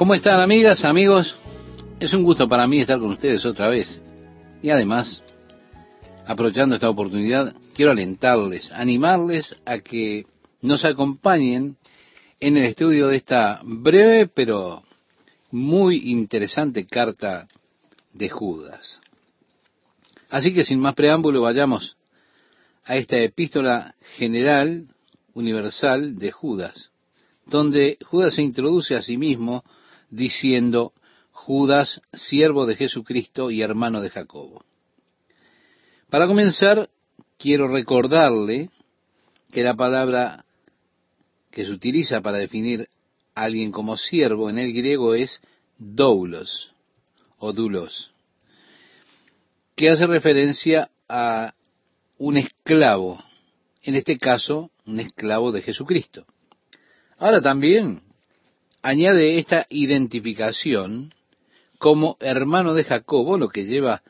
¿Cómo están amigas, amigos? Es un gusto para mí estar con ustedes otra vez. Y además, aprovechando esta oportunidad, quiero alentarles, animarles a que nos acompañen en el estudio de esta breve pero muy interesante carta de Judas. Así que sin más preámbulo vayamos a esta epístola general, universal de Judas, donde Judas se introduce a sí mismo diciendo, Judas, siervo de Jesucristo y hermano de Jacobo. Para comenzar, quiero recordarle que la palabra que se utiliza para definir a alguien como siervo en el griego es doulos o dulos, que hace referencia a un esclavo, en este caso un esclavo de Jesucristo. Ahora también añade esta identificación como hermano de Jacobo, lo que lleva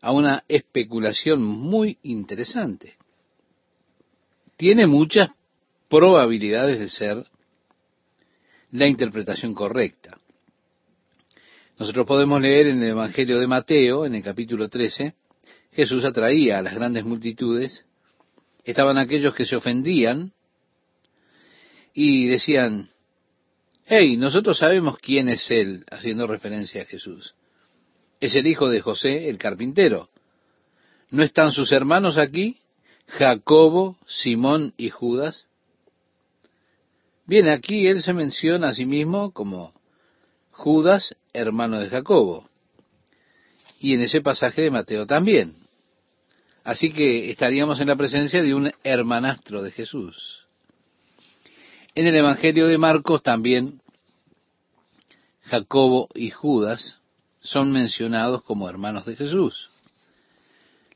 a una especulación muy interesante. Tiene muchas probabilidades de ser la interpretación correcta. Nosotros podemos leer en el Evangelio de Mateo, en el capítulo 13, Jesús atraía a las grandes multitudes, estaban aquellos que se ofendían y decían, hey, nosotros sabemos quién es Él, haciendo referencia a Jesús. Es el hijo de José, el carpintero. ¿No están sus hermanos aquí? Jacobo, Simón y Judas. Bien, aquí él se menciona a sí mismo como Judas, hermano de Jacobo. Y en ese pasaje de Mateo también. Así que estaríamos en la presencia de un hermanastro de Jesús. En el Evangelio de Marcos también Jacobo y Judas son mencionados como hermanos de Jesús.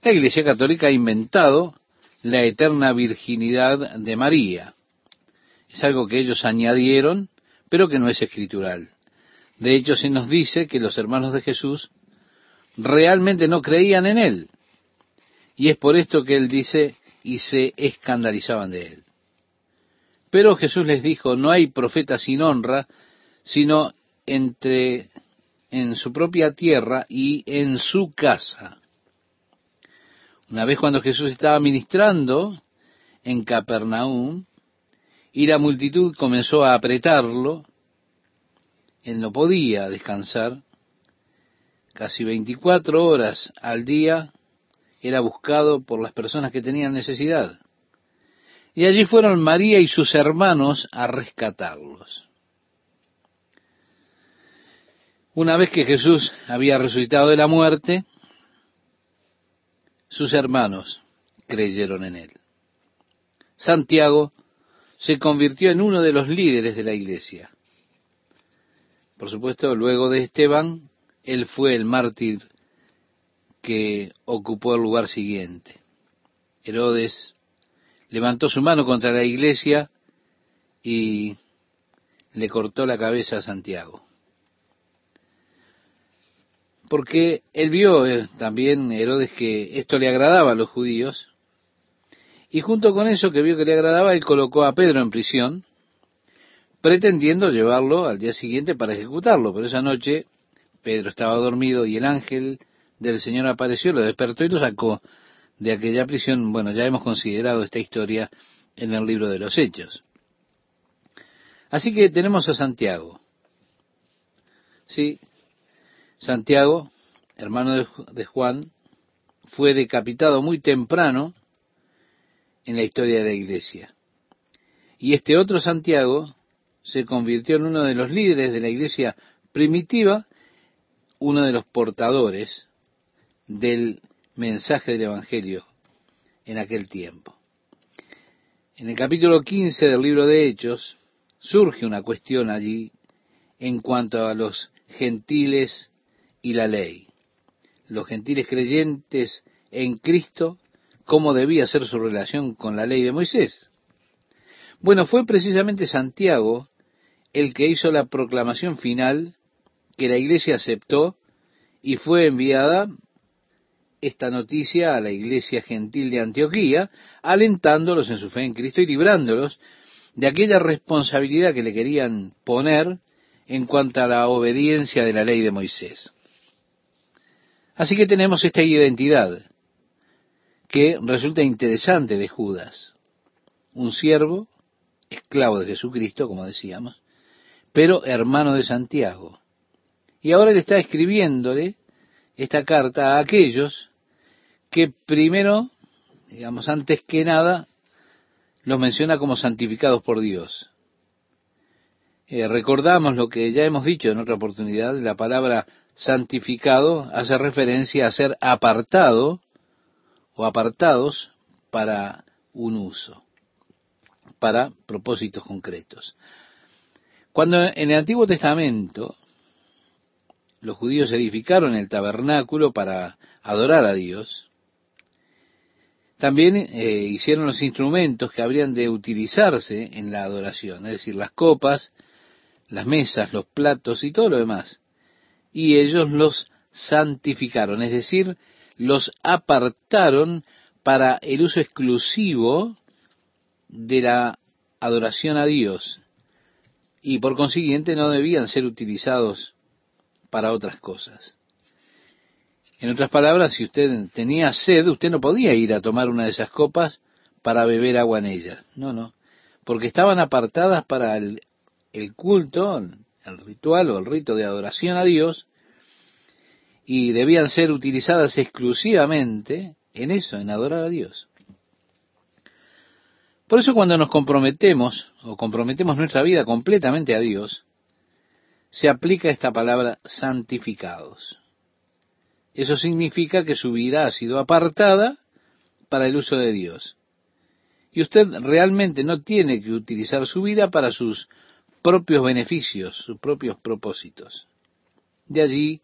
La Iglesia Católica ha inventado la eterna virginidad de María. Es algo que ellos añadieron, pero que no es escritural. De hecho, se nos dice que los hermanos de Jesús realmente no creían en Él. Y es por esto que Él dice, y se escandalizaban de Él. Pero Jesús les dijo, no hay profeta sin honra, sino entre en su propia tierra y en su casa. Una vez cuando Jesús estaba ministrando en Capernaum, y la multitud comenzó a apretarlo, él no podía descansar, casi 24 horas al día era buscado por las personas que tenían necesidad. Y allí fueron María y sus hermanos a rescatarlos. Una vez que Jesús había resucitado de la muerte, sus hermanos creyeron en él. Santiago se convirtió en uno de los líderes de la iglesia. Por supuesto, luego de Esteban, él fue el mártir que ocupó el lugar siguiente. Herodes levantó su mano contra la iglesia y le cortó la cabeza a Santiago. Porque él vio eh, también Herodes que esto le agradaba a los judíos, y junto con eso que vio que le agradaba, él colocó a Pedro en prisión, pretendiendo llevarlo al día siguiente para ejecutarlo, pero esa noche Pedro estaba dormido y el ángel del Señor apareció, lo despertó y lo sacó de aquella prisión. Bueno, ya hemos considerado esta historia en el libro de los Hechos. Así que tenemos a Santiago. Sí, Santiago, hermano de Juan, fue decapitado muy temprano en la historia de la iglesia. Y este otro Santiago se convirtió en uno de los líderes de la iglesia primitiva, uno de los portadores del mensaje del Evangelio en aquel tiempo. En el capítulo 15 del libro de Hechos surge una cuestión allí en cuanto a los gentiles y la ley. Los gentiles creyentes en Cristo, ¿cómo debía ser su relación con la ley de Moisés? Bueno, fue precisamente Santiago el que hizo la proclamación final que la iglesia aceptó y fue enviada esta noticia a la iglesia gentil de Antioquía, alentándolos en su fe en Cristo y librándolos de aquella responsabilidad que le querían poner en cuanto a la obediencia de la ley de Moisés. Así que tenemos esta identidad que resulta interesante de Judas, un siervo, esclavo de Jesucristo, como decíamos, pero hermano de Santiago. Y ahora él está escribiéndole esta carta a aquellos que primero, digamos, antes que nada, los menciona como santificados por Dios. Eh, recordamos lo que ya hemos dicho en otra oportunidad, la palabra santificado hace referencia a ser apartado o apartados para un uso, para propósitos concretos. Cuando en el Antiguo Testamento los judíos edificaron el tabernáculo para adorar a Dios, también eh, hicieron los instrumentos que habrían de utilizarse en la adoración, es decir, las copas, las mesas, los platos y todo lo demás. Y ellos los santificaron, es decir, los apartaron para el uso exclusivo de la adoración a Dios. Y por consiguiente no debían ser utilizados para otras cosas. En otras palabras, si usted tenía sed, usted no podía ir a tomar una de esas copas para beber agua en ellas. No, no. Porque estaban apartadas para el, el culto, el ritual o el rito de adoración a Dios, y debían ser utilizadas exclusivamente en eso, en adorar a Dios. Por eso cuando nos comprometemos o comprometemos nuestra vida completamente a Dios, se aplica esta palabra santificados. Eso significa que su vida ha sido apartada para el uso de Dios. Y usted realmente no tiene que utilizar su vida para sus propios beneficios, sus propios propósitos. De allí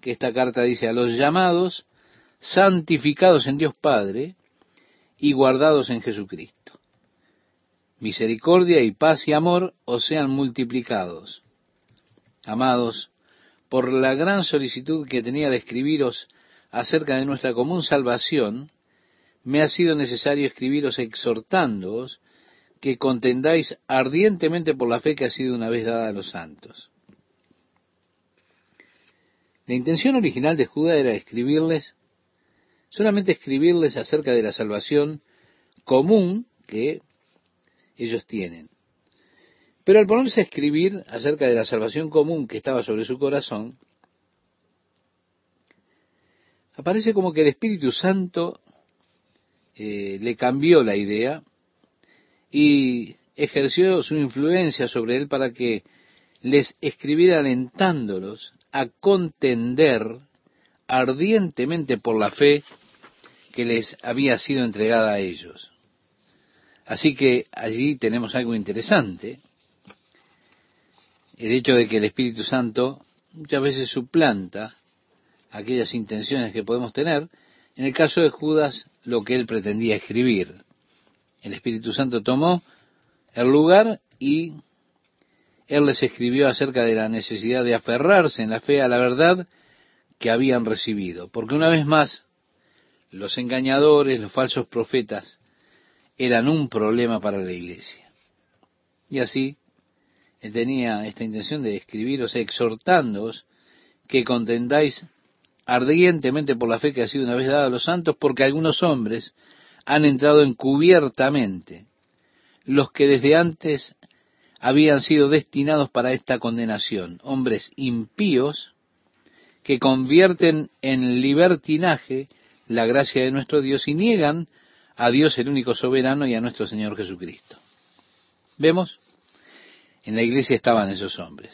que esta carta dice a los llamados, santificados en Dios Padre y guardados en Jesucristo. Misericordia y paz y amor os sean multiplicados. Amados, por la gran solicitud que tenía de escribiros acerca de nuestra común salvación, me ha sido necesario escribiros exhortándoos que contendáis ardientemente por la fe que ha sido una vez dada a los santos. La intención original de Judá era escribirles, solamente escribirles acerca de la salvación común que ellos tienen. Pero al ponerse a escribir acerca de la salvación común que estaba sobre su corazón, aparece como que el Espíritu Santo eh, le cambió la idea y ejerció su influencia sobre él para que les escribiera alentándolos a contender ardientemente por la fe que les había sido entregada a ellos. Así que allí tenemos algo interesante, el hecho de que el Espíritu Santo muchas veces suplanta aquellas intenciones que podemos tener, en el caso de Judas, lo que él pretendía escribir. El Espíritu Santo tomó el lugar y él les escribió acerca de la necesidad de aferrarse en la fe a la verdad que habían recibido. Porque una vez más, los engañadores, los falsos profetas, eran un problema para la iglesia. Y así, tenía esta intención de escribiros exhortándoos que contendáis ardientemente por la fe que ha sido una vez dada a los santos, porque algunos hombres han entrado encubiertamente, los que desde antes habían sido destinados para esta condenación, hombres impíos que convierten en libertinaje la gracia de nuestro Dios y niegan a Dios el único soberano y a nuestro Señor Jesucristo. ¿Vemos? En la iglesia estaban esos hombres.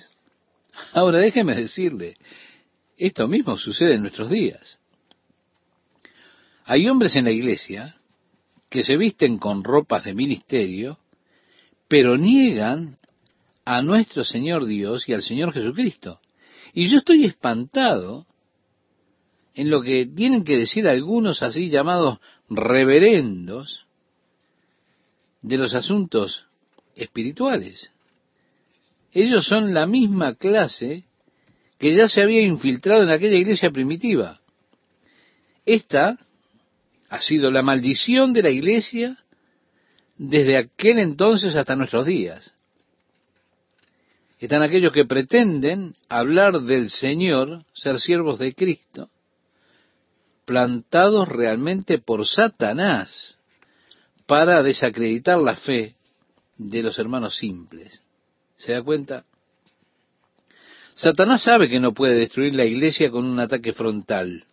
Ahora déjeme decirle, esto mismo sucede en nuestros días. Hay hombres en la iglesia que se visten con ropas de ministerio, pero niegan a nuestro Señor Dios y al Señor Jesucristo. Y yo estoy espantado en lo que tienen que decir algunos así llamados reverendos de los asuntos espirituales. Ellos son la misma clase que ya se había infiltrado en aquella iglesia primitiva. Esta ha sido la maldición de la iglesia desde aquel entonces hasta nuestros días. Están aquellos que pretenden hablar del Señor, ser siervos de Cristo, plantados realmente por Satanás para desacreditar la fe de los hermanos simples. ¿Se da cuenta? Satanás sabe que no puede destruir la iglesia con un ataque frontal.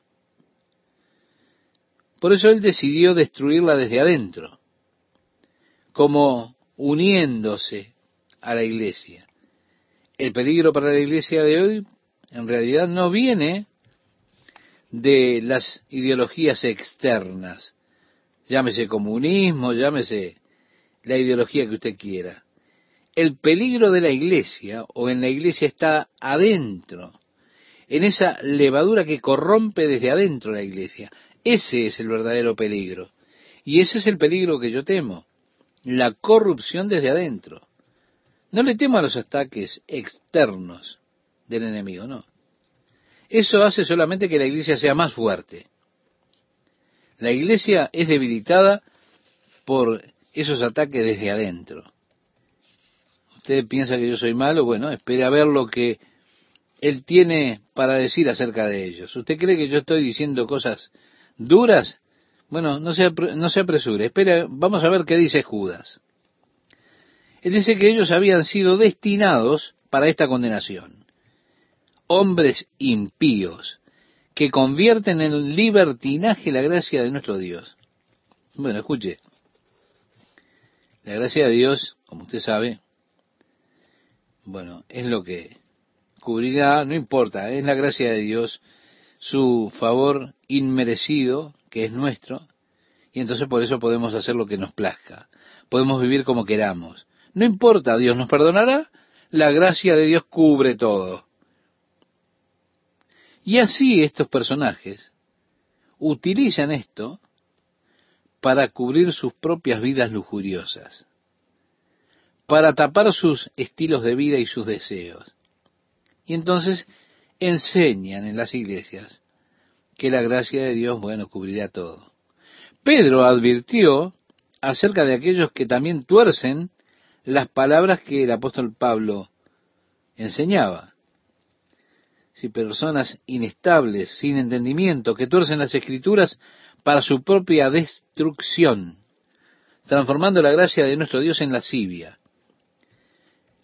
Por eso él decidió destruirla desde adentro, como uniéndose a la iglesia. El peligro para la iglesia de hoy en realidad no viene de las ideologías externas, llámese comunismo, llámese la ideología que usted quiera. El peligro de la iglesia o en la iglesia está adentro, en esa levadura que corrompe desde adentro la iglesia. Ese es el verdadero peligro. Y ese es el peligro que yo temo, la corrupción desde adentro. No le temo a los ataques externos del enemigo, no. Eso hace solamente que la iglesia sea más fuerte. La iglesia es debilitada por esos ataques desde adentro. Usted piensa que yo soy malo, bueno, espere a ver lo que él tiene para decir acerca de ellos. ¿Usted cree que yo estoy diciendo cosas duras? Bueno, no se, no se apresure, espere, vamos a ver qué dice Judas. Él dice que ellos habían sido destinados para esta condenación. Hombres impíos que convierten en libertinaje la gracia de nuestro Dios. Bueno, escuche, la gracia de Dios, como usted sabe, bueno, es lo que cubrirá, no importa, es la gracia de Dios, su favor inmerecido, que es nuestro, y entonces por eso podemos hacer lo que nos plazca, podemos vivir como queramos. No importa, Dios nos perdonará, la gracia de Dios cubre todo. Y así estos personajes utilizan esto para cubrir sus propias vidas lujuriosas, para tapar sus estilos de vida y sus deseos. Y entonces enseñan en las iglesias que la gracia de Dios, bueno, cubrirá todo. Pedro advirtió acerca de aquellos que también tuercen las palabras que el apóstol Pablo enseñaba. Si personas inestables, sin entendimiento, que tuercen las escrituras para su propia destrucción, transformando la gracia de nuestro Dios en lascivia.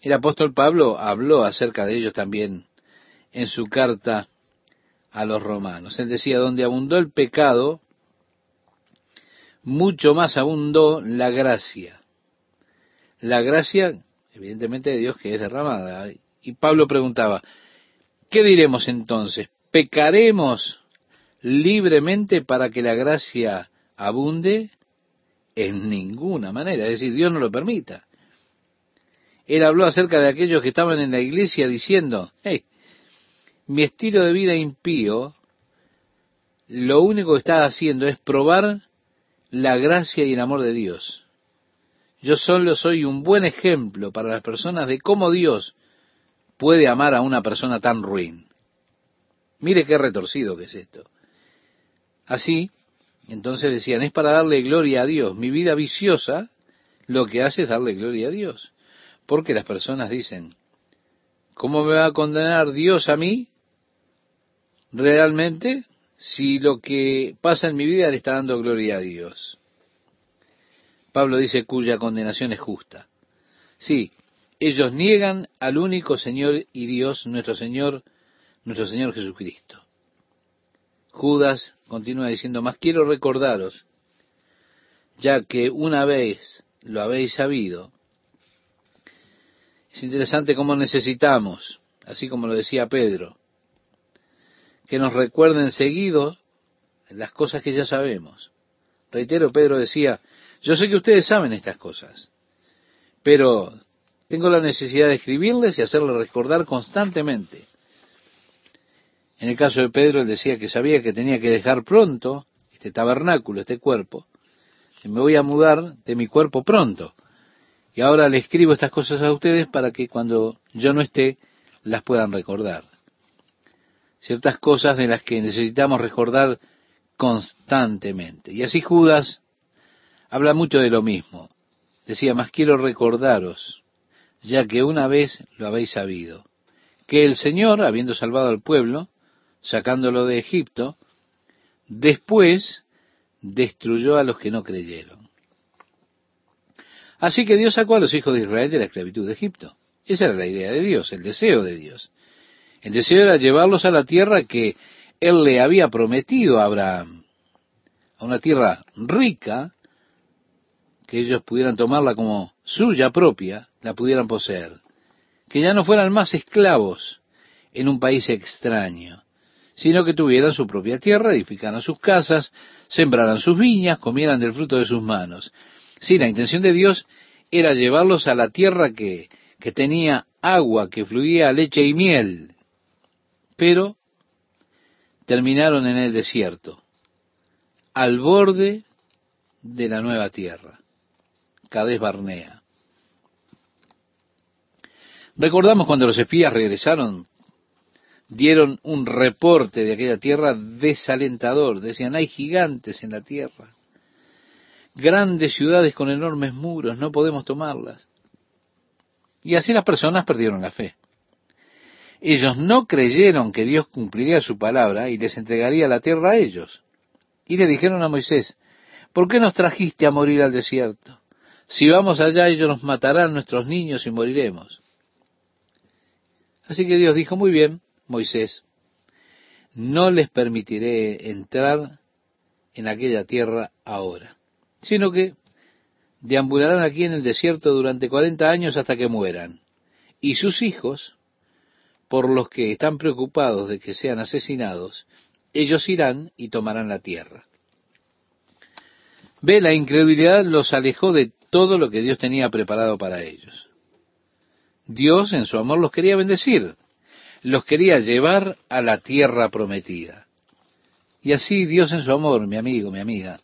El apóstol Pablo habló acerca de ellos también en su carta a los romanos. Él decía, donde abundó el pecado, mucho más abundó la gracia. La gracia, evidentemente, de Dios que es derramada. Y Pablo preguntaba, ¿qué diremos entonces? ¿Pecaremos libremente para que la gracia abunde? En ninguna manera, es decir, Dios no lo permita. Él habló acerca de aquellos que estaban en la iglesia diciendo, hey, mi estilo de vida impío, lo único que está haciendo es probar la gracia y el amor de Dios. Yo solo soy un buen ejemplo para las personas de cómo Dios puede amar a una persona tan ruin. Mire qué retorcido que es esto. Así, entonces decían, es para darle gloria a Dios. Mi vida viciosa lo que hace es darle gloria a Dios. Porque las personas dicen, ¿cómo me va a condenar Dios a mí? Realmente, si lo que pasa en mi vida le está dando gloria a Dios. Pablo dice cuya condenación es justa. Sí, ellos niegan al único Señor y Dios, nuestro Señor, nuestro Señor Jesucristo. Judas continúa diciendo, más quiero recordaros, ya que una vez lo habéis sabido, es interesante cómo necesitamos, así como lo decía Pedro, que nos recuerden seguido las cosas que ya sabemos. Reitero, Pedro decía, yo sé que ustedes saben estas cosas, pero tengo la necesidad de escribirles y hacerles recordar constantemente en el caso de Pedro, él decía que sabía que tenía que dejar pronto este tabernáculo, este cuerpo. Y me voy a mudar de mi cuerpo pronto. Y ahora le escribo estas cosas a ustedes para que cuando yo no esté, las puedan recordar. Ciertas cosas de las que necesitamos recordar constantemente. Y así Judas habla mucho de lo mismo. Decía, más quiero recordaros, ya que una vez lo habéis sabido, que el Señor, habiendo salvado al pueblo, sacándolo de Egipto, después destruyó a los que no creyeron. Así que Dios sacó a los hijos de Israel de la esclavitud de Egipto. Esa era la idea de Dios, el deseo de Dios. El deseo era llevarlos a la tierra que Él le había prometido a Abraham, a una tierra rica, que ellos pudieran tomarla como suya propia, la pudieran poseer, que ya no fueran más esclavos en un país extraño, sino que tuvieran su propia tierra, edificaran sus casas, sembraran sus viñas, comieran del fruto de sus manos. Sí, la intención de Dios era llevarlos a la tierra que, que tenía agua, que fluía leche y miel, pero terminaron en el desierto, al borde de la nueva tierra, Cades Barnea. Recordamos cuando los espías regresaron dieron un reporte de aquella tierra desalentador. Decían, hay gigantes en la tierra, grandes ciudades con enormes muros, no podemos tomarlas. Y así las personas perdieron la fe. Ellos no creyeron que Dios cumpliría su palabra y les entregaría la tierra a ellos. Y le dijeron a Moisés, ¿por qué nos trajiste a morir al desierto? Si vamos allá ellos nos matarán nuestros niños y moriremos. Así que Dios dijo, muy bien, Moisés, no les permitiré entrar en aquella tierra ahora, sino que deambularán aquí en el desierto durante cuarenta años hasta que mueran. Y sus hijos, por los que están preocupados de que sean asesinados, ellos irán y tomarán la tierra. Ve, la incredulidad los alejó de todo lo que Dios tenía preparado para ellos. Dios en su amor los quería bendecir, los quería llevar a la tierra prometida. Y así Dios en su amor, mi amigo, mi amiga,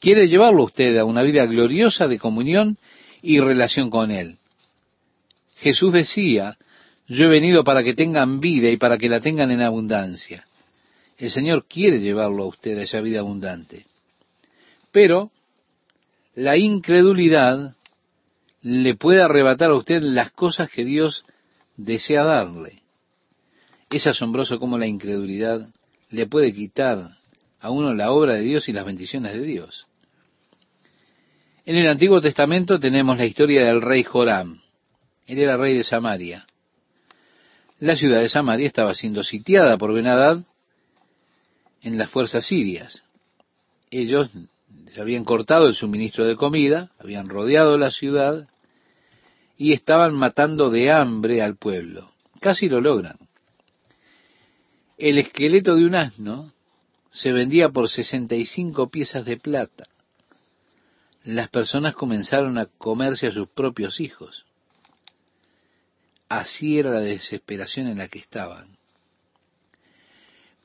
quiere llevarlo usted a una vida gloriosa de comunión y relación con Él. Jesús decía, yo he venido para que tengan vida y para que la tengan en abundancia. El Señor quiere llevarlo a usted a esa vida abundante. Pero la incredulidad le puede arrebatar a usted las cosas que Dios desea darle. Es asombroso cómo la incredulidad le puede quitar a uno la obra de Dios y las bendiciones de Dios. En el Antiguo Testamento tenemos la historia del rey Joram. Él era rey de Samaria. La ciudad de Samaria estaba siendo sitiada por Benadad en las fuerzas sirias. Ellos habían cortado el suministro de comida, habían rodeado la ciudad y estaban matando de hambre al pueblo. Casi lo logran. El esqueleto de un asno se vendía por 65 piezas de plata. Las personas comenzaron a comerse a sus propios hijos. Así era la desesperación en la que estaban.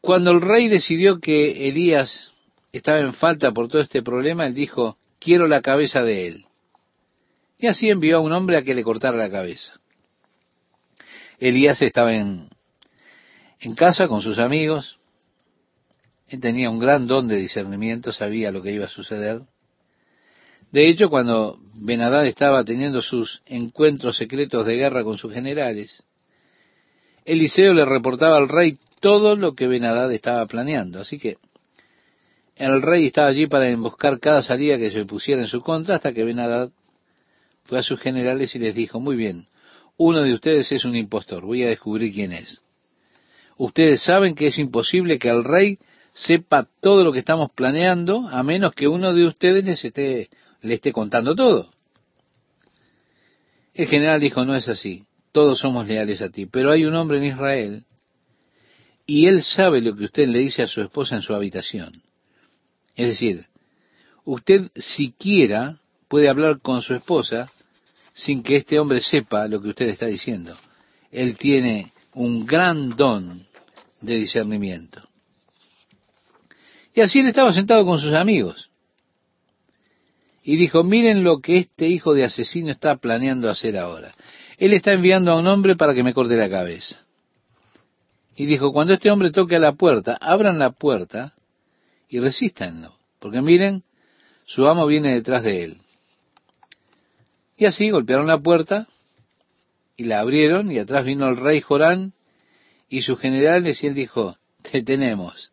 Cuando el rey decidió que Elías estaba en falta por todo este problema, él dijo, quiero la cabeza de él. Y así envió a un hombre a que le cortara la cabeza. Elías estaba en en casa con sus amigos. Él tenía un gran don de discernimiento, sabía lo que iba a suceder. De hecho, cuando Benadad estaba teniendo sus encuentros secretos de guerra con sus generales, Eliseo le reportaba al rey todo lo que Benadad estaba planeando. Así que el rey estaba allí para emboscar cada salida que se pusiera en su contra hasta que Benadad fue a sus generales y les dijo, muy bien, uno de ustedes es un impostor, voy a descubrir quién es. Ustedes saben que es imposible que el rey sepa todo lo que estamos planeando a menos que uno de ustedes les esté, le esté contando todo. El general dijo, no es así, todos somos leales a ti, pero hay un hombre en Israel y él sabe lo que usted le dice a su esposa en su habitación. Es decir, usted siquiera puede hablar con su esposa sin que este hombre sepa lo que usted está diciendo. Él tiene un gran don de discernimiento. Y así él estaba sentado con sus amigos. Y dijo, miren lo que este hijo de asesino está planeando hacer ahora. Él está enviando a un hombre para que me corte la cabeza. Y dijo, cuando este hombre toque a la puerta, abran la puerta y resístanlo. Porque miren, su amo viene detrás de él. Y así golpearon la puerta y la abrieron y atrás vino el rey Jorán y sus generales y él dijo, te tenemos,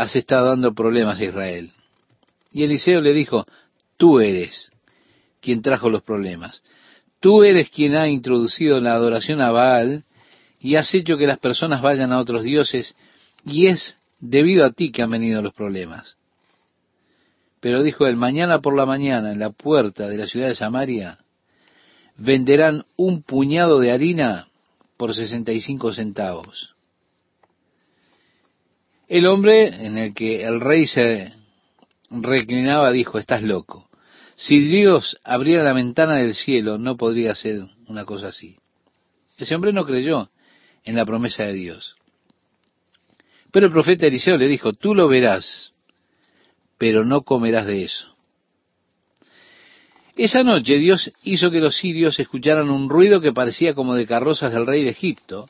has estado dando problemas a Israel. Y Eliseo le dijo, tú eres quien trajo los problemas. Tú eres quien ha introducido la adoración a Baal y has hecho que las personas vayan a otros dioses y es debido a ti que han venido los problemas. Pero dijo él, mañana por la mañana en la puerta de la ciudad de Samaria venderán un puñado de harina por sesenta y cinco centavos. El hombre en el que el rey se reclinaba dijo, estás loco. Si Dios abriera la ventana del cielo, no podría ser una cosa así. Ese hombre no creyó en la promesa de Dios. Pero el profeta Eliseo le dijo, tú lo verás, pero no comerás de eso. Esa noche Dios hizo que los sirios escucharan un ruido que parecía como de carrozas del rey de Egipto,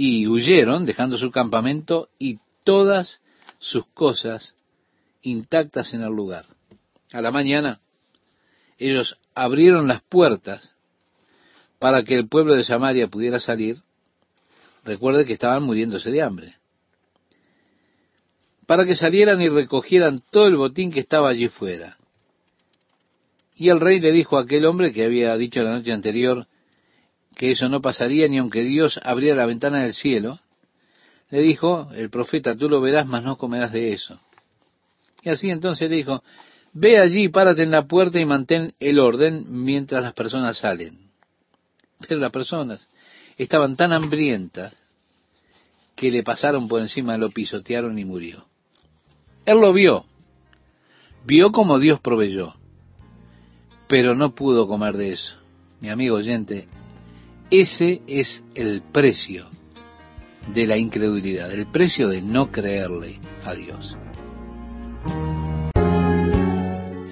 y huyeron, dejando su campamento y todas sus cosas intactas en el lugar. A la mañana, ellos abrieron las puertas para que el pueblo de Samaria pudiera salir. Recuerde que estaban muriéndose de hambre. Para que salieran y recogieran todo el botín que estaba allí fuera. Y el rey le dijo a aquel hombre que había dicho la noche anterior que eso no pasaría ni aunque Dios abriera la ventana del cielo, le dijo, el profeta, tú lo verás, mas no comerás de eso. Y así entonces le dijo, ve allí, párate en la puerta y mantén el orden mientras las personas salen. Pero las personas estaban tan hambrientas que le pasaron por encima, lo pisotearon y murió. Él lo vio, vio como Dios proveyó pero no pudo comer de eso. Mi amigo oyente, ese es el precio de la incredulidad, el precio de no creerle a Dios.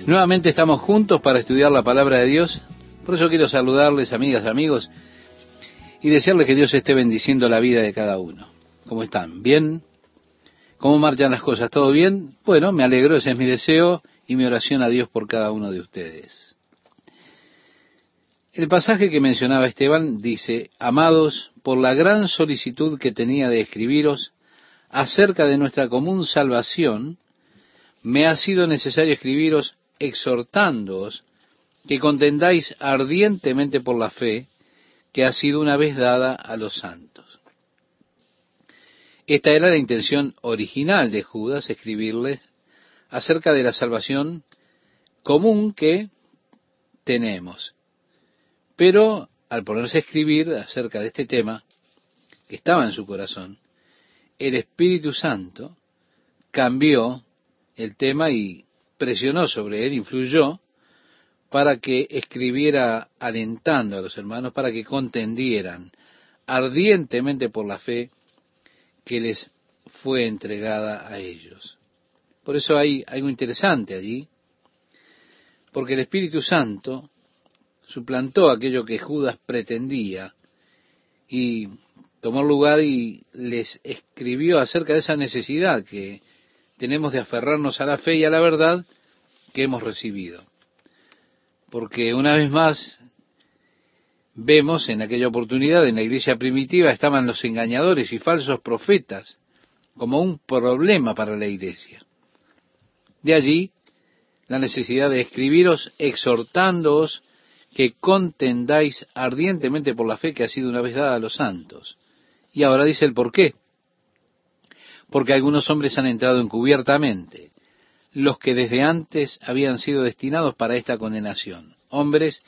Nuevamente estamos juntos para estudiar la palabra de Dios. Por eso quiero saludarles, amigas, amigos, y desearles que Dios esté bendiciendo la vida de cada uno. ¿Cómo están? ¿Bien? ¿Cómo marchan las cosas? ¿Todo bien? Bueno, me alegro, ese es mi deseo y mi oración a Dios por cada uno de ustedes. El pasaje que mencionaba Esteban dice, Amados, por la gran solicitud que tenía de escribiros acerca de nuestra común salvación, me ha sido necesario escribiros exhortándoos que contendáis ardientemente por la fe que ha sido una vez dada a los santos. Esta era la intención original de Judas, escribirles acerca de la salvación común que tenemos. Pero al ponerse a escribir acerca de este tema, que estaba en su corazón, el Espíritu Santo cambió el tema y presionó sobre él, influyó, para que escribiera alentando a los hermanos para que contendieran ardientemente por la fe que les fue entregada a ellos. Por eso hay algo interesante allí, porque el Espíritu Santo suplantó aquello que Judas pretendía y tomó lugar y les escribió acerca de esa necesidad que tenemos de aferrarnos a la fe y a la verdad que hemos recibido. Porque una vez más vemos en aquella oportunidad en la iglesia primitiva estaban los engañadores y falsos profetas como un problema para la iglesia. De allí la necesidad de escribiros exhortándoos que contendáis ardientemente por la fe que ha sido una vez dada a los santos. Y ahora dice el por qué. Porque algunos hombres han entrado encubiertamente, los que desde antes habían sido destinados para esta condenación, hombres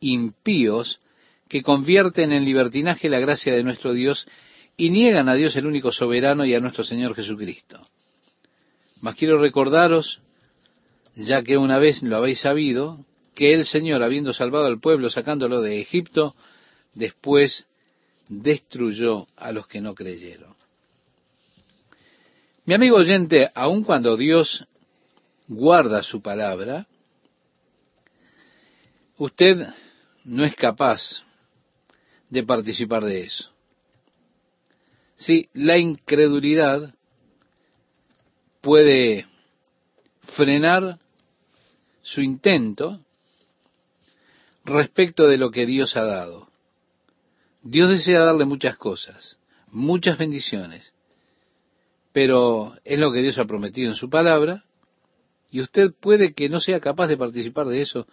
impíos que convierten en libertinaje la gracia de nuestro Dios y niegan a Dios el único soberano y a nuestro Señor Jesucristo. Mas quiero recordaros, ya que una vez lo habéis sabido, que el Señor, habiendo salvado al pueblo, sacándolo de Egipto, después destruyó a los que no creyeron. Mi amigo oyente, aun cuando Dios guarda su palabra, usted no es capaz de participar de eso. Sí, la incredulidad puede frenar su intento respecto de lo que Dios ha dado. Dios desea darle muchas cosas, muchas bendiciones, pero es lo que Dios ha prometido en su palabra, y usted puede que no sea capaz de participar de eso,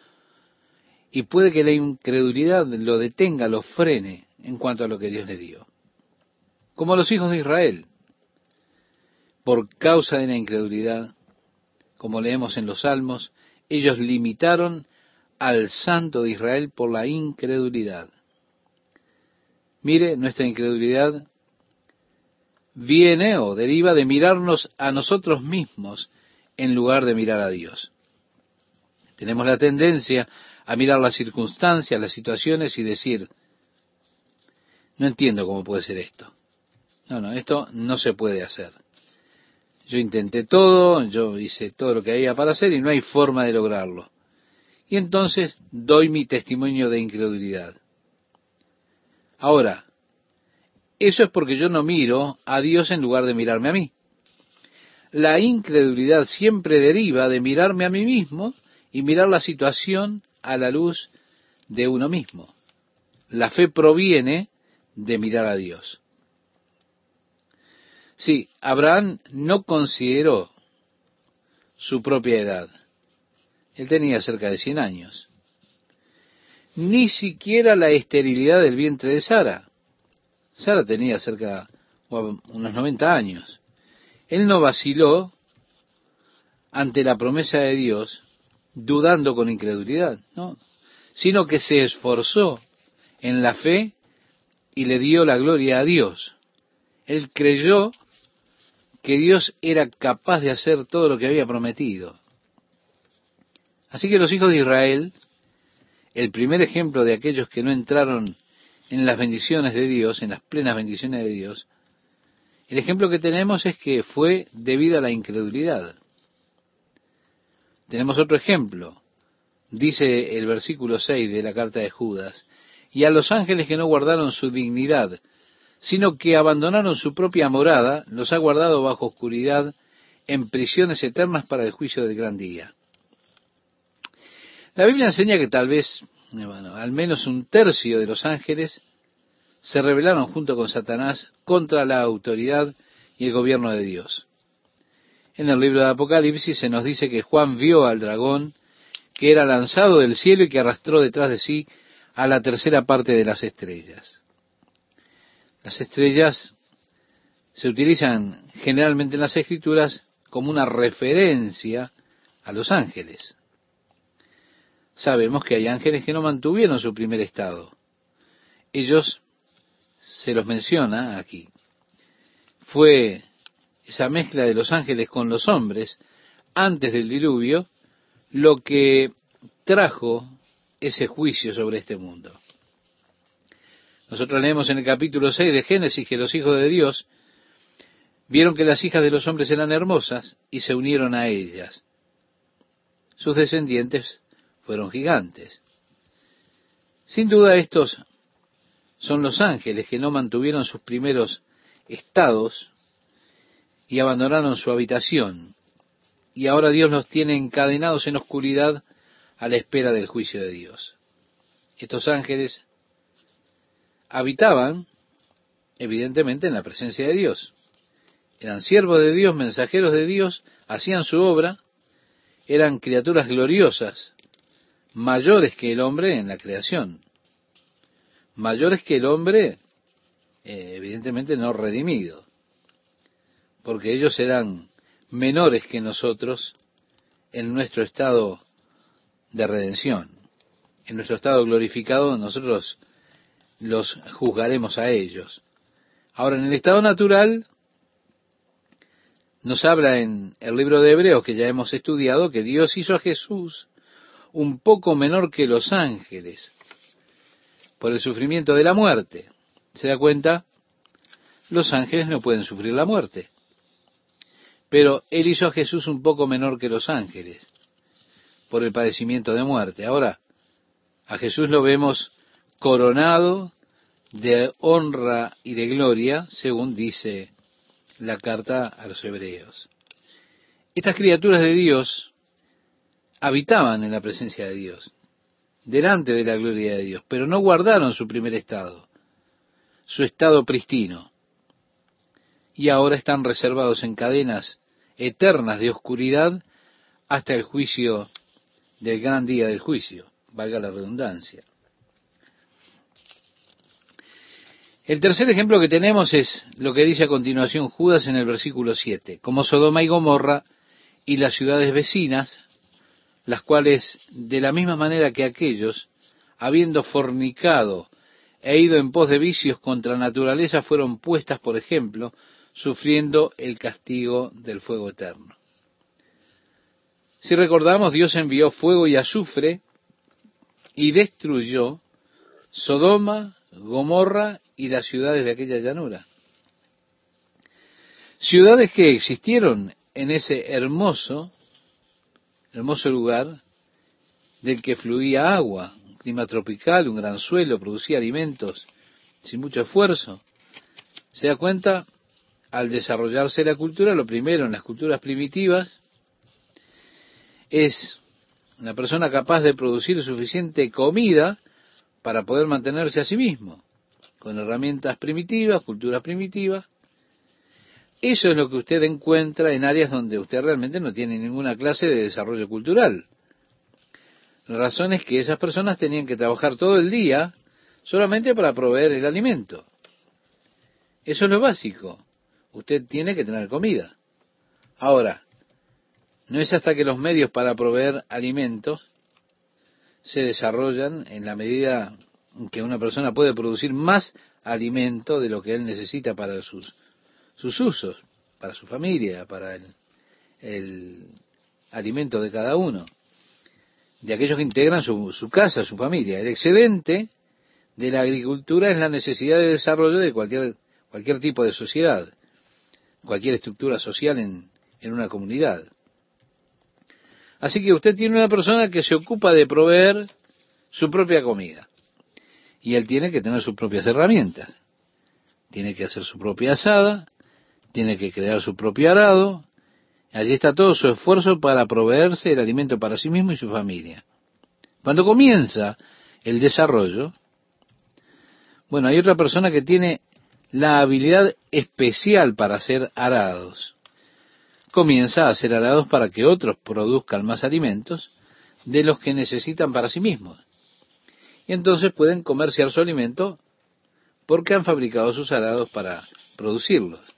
y puede que la incredulidad lo detenga, lo frene en cuanto a lo que Dios le dio. Como los hijos de Israel, por causa de la incredulidad, como leemos en los Salmos, ellos limitaron al Santo de Israel por la incredulidad. Mire, nuestra incredulidad viene o deriva de mirarnos a nosotros mismos en lugar de mirar a Dios. Tenemos la tendencia a mirar las circunstancias, las situaciones y decir, no entiendo cómo puede ser esto. No, no, esto no se puede hacer. Yo intenté todo, yo hice todo lo que había para hacer y no hay forma de lograrlo. Y entonces doy mi testimonio de incredulidad. Ahora, eso es porque yo no miro a Dios en lugar de mirarme a mí. La incredulidad siempre deriva de mirarme a mí mismo y mirar la situación a la luz de uno mismo. La fe proviene de mirar a Dios. Sí, Abraham no consideró su propia edad. Él tenía cerca de 100 años. Ni siquiera la esterilidad del vientre de Sara. Sara tenía cerca unos 90 años. Él no vaciló ante la promesa de Dios dudando con incredulidad, no, sino que se esforzó en la fe y le dio la gloria a Dios. Él creyó que Dios era capaz de hacer todo lo que había prometido. Así que los hijos de Israel, el primer ejemplo de aquellos que no entraron en las bendiciones de Dios, en las plenas bendiciones de Dios, el ejemplo que tenemos es que fue debido a la incredulidad. Tenemos otro ejemplo. Dice el versículo 6 de la carta de Judas, y a los ángeles que no guardaron su dignidad, sino que abandonaron su propia morada, los ha guardado bajo oscuridad en prisiones eternas para el juicio del gran día. La Biblia enseña que tal vez, bueno, al menos un tercio de los ángeles se rebelaron junto con Satanás contra la autoridad y el gobierno de Dios. En el libro de Apocalipsis se nos dice que Juan vio al dragón que era lanzado del cielo y que arrastró detrás de sí a la tercera parte de las estrellas. Las estrellas se utilizan generalmente en las escrituras como una referencia a los ángeles. Sabemos que hay ángeles que no mantuvieron su primer estado. Ellos se los menciona aquí. Fue esa mezcla de los ángeles con los hombres antes del diluvio lo que trajo ese juicio sobre este mundo. Nosotros leemos en el capítulo 6 de Génesis que los hijos de Dios vieron que las hijas de los hombres eran hermosas y se unieron a ellas. Sus descendientes fueron gigantes. Sin duda estos son los ángeles que no mantuvieron sus primeros estados y abandonaron su habitación. Y ahora Dios los tiene encadenados en oscuridad a la espera del juicio de Dios. Estos ángeles habitaban, evidentemente, en la presencia de Dios. Eran siervos de Dios, mensajeros de Dios, hacían su obra, eran criaturas gloriosas, mayores que el hombre en la creación, mayores que el hombre, eh, evidentemente no redimido, porque ellos eran menores que nosotros en nuestro estado de redención. En nuestro estado glorificado nosotros los juzgaremos a ellos. Ahora, en el estado natural, nos habla en el libro de Hebreos que ya hemos estudiado que Dios hizo a Jesús un poco menor que los ángeles por el sufrimiento de la muerte. ¿Se da cuenta? Los ángeles no pueden sufrir la muerte. Pero Él hizo a Jesús un poco menor que los ángeles por el padecimiento de muerte. Ahora, a Jesús lo vemos coronado de honra y de gloria, según dice la carta a los hebreos. Estas criaturas de Dios habitaban en la presencia de Dios. delante de la gloria de Dios, pero no guardaron su primer estado, su estado pristino. Y ahora están reservados en cadenas eternas de oscuridad hasta el juicio del gran día del juicio, valga la redundancia. El tercer ejemplo que tenemos es lo que dice a continuación Judas en el versículo 7, como Sodoma y Gomorra y las ciudades vecinas, las cuales de la misma manera que aquellos, habiendo fornicado e ido en pos de vicios contra naturaleza, fueron puestas, por ejemplo, sufriendo el castigo del fuego eterno. Si recordamos, Dios envió fuego y azufre y destruyó Sodoma, Gomorra y las ciudades de aquella llanura. Ciudades que existieron en ese hermoso, hermoso lugar del que fluía agua, un clima tropical, un gran suelo, producía alimentos sin mucho esfuerzo. Se da cuenta, al desarrollarse la cultura, lo primero en las culturas primitivas es una persona capaz de producir suficiente comida para poder mantenerse a sí mismo, con herramientas primitivas, culturas primitivas, eso es lo que usted encuentra en áreas donde usted realmente no tiene ninguna clase de desarrollo cultural. La razón es que esas personas tenían que trabajar todo el día solamente para proveer el alimento. Eso es lo básico. Usted tiene que tener comida. Ahora, no es hasta que los medios para proveer alimentos se desarrollan en la medida que una persona puede producir más alimento de lo que él necesita para sus sus usos, para su familia, para el, alimento de cada uno, de aquellos que integran su, su casa, su familia. El excedente de la agricultura es la necesidad de desarrollo de cualquier, cualquier tipo de sociedad, cualquier estructura social en, en una comunidad. Así que usted tiene una persona que se ocupa de proveer su propia comida. Y él tiene que tener sus propias herramientas. Tiene que hacer su propia asada, tiene que crear su propio arado, allí está todo su esfuerzo para proveerse el alimento para sí mismo y su familia. Cuando comienza el desarrollo, bueno, hay otra persona que tiene la habilidad especial para hacer arados. Comienza a hacer arados para que otros produzcan más alimentos de los que necesitan para sí mismos. Y entonces pueden comerciar su alimento porque han fabricado sus arados para producirlos.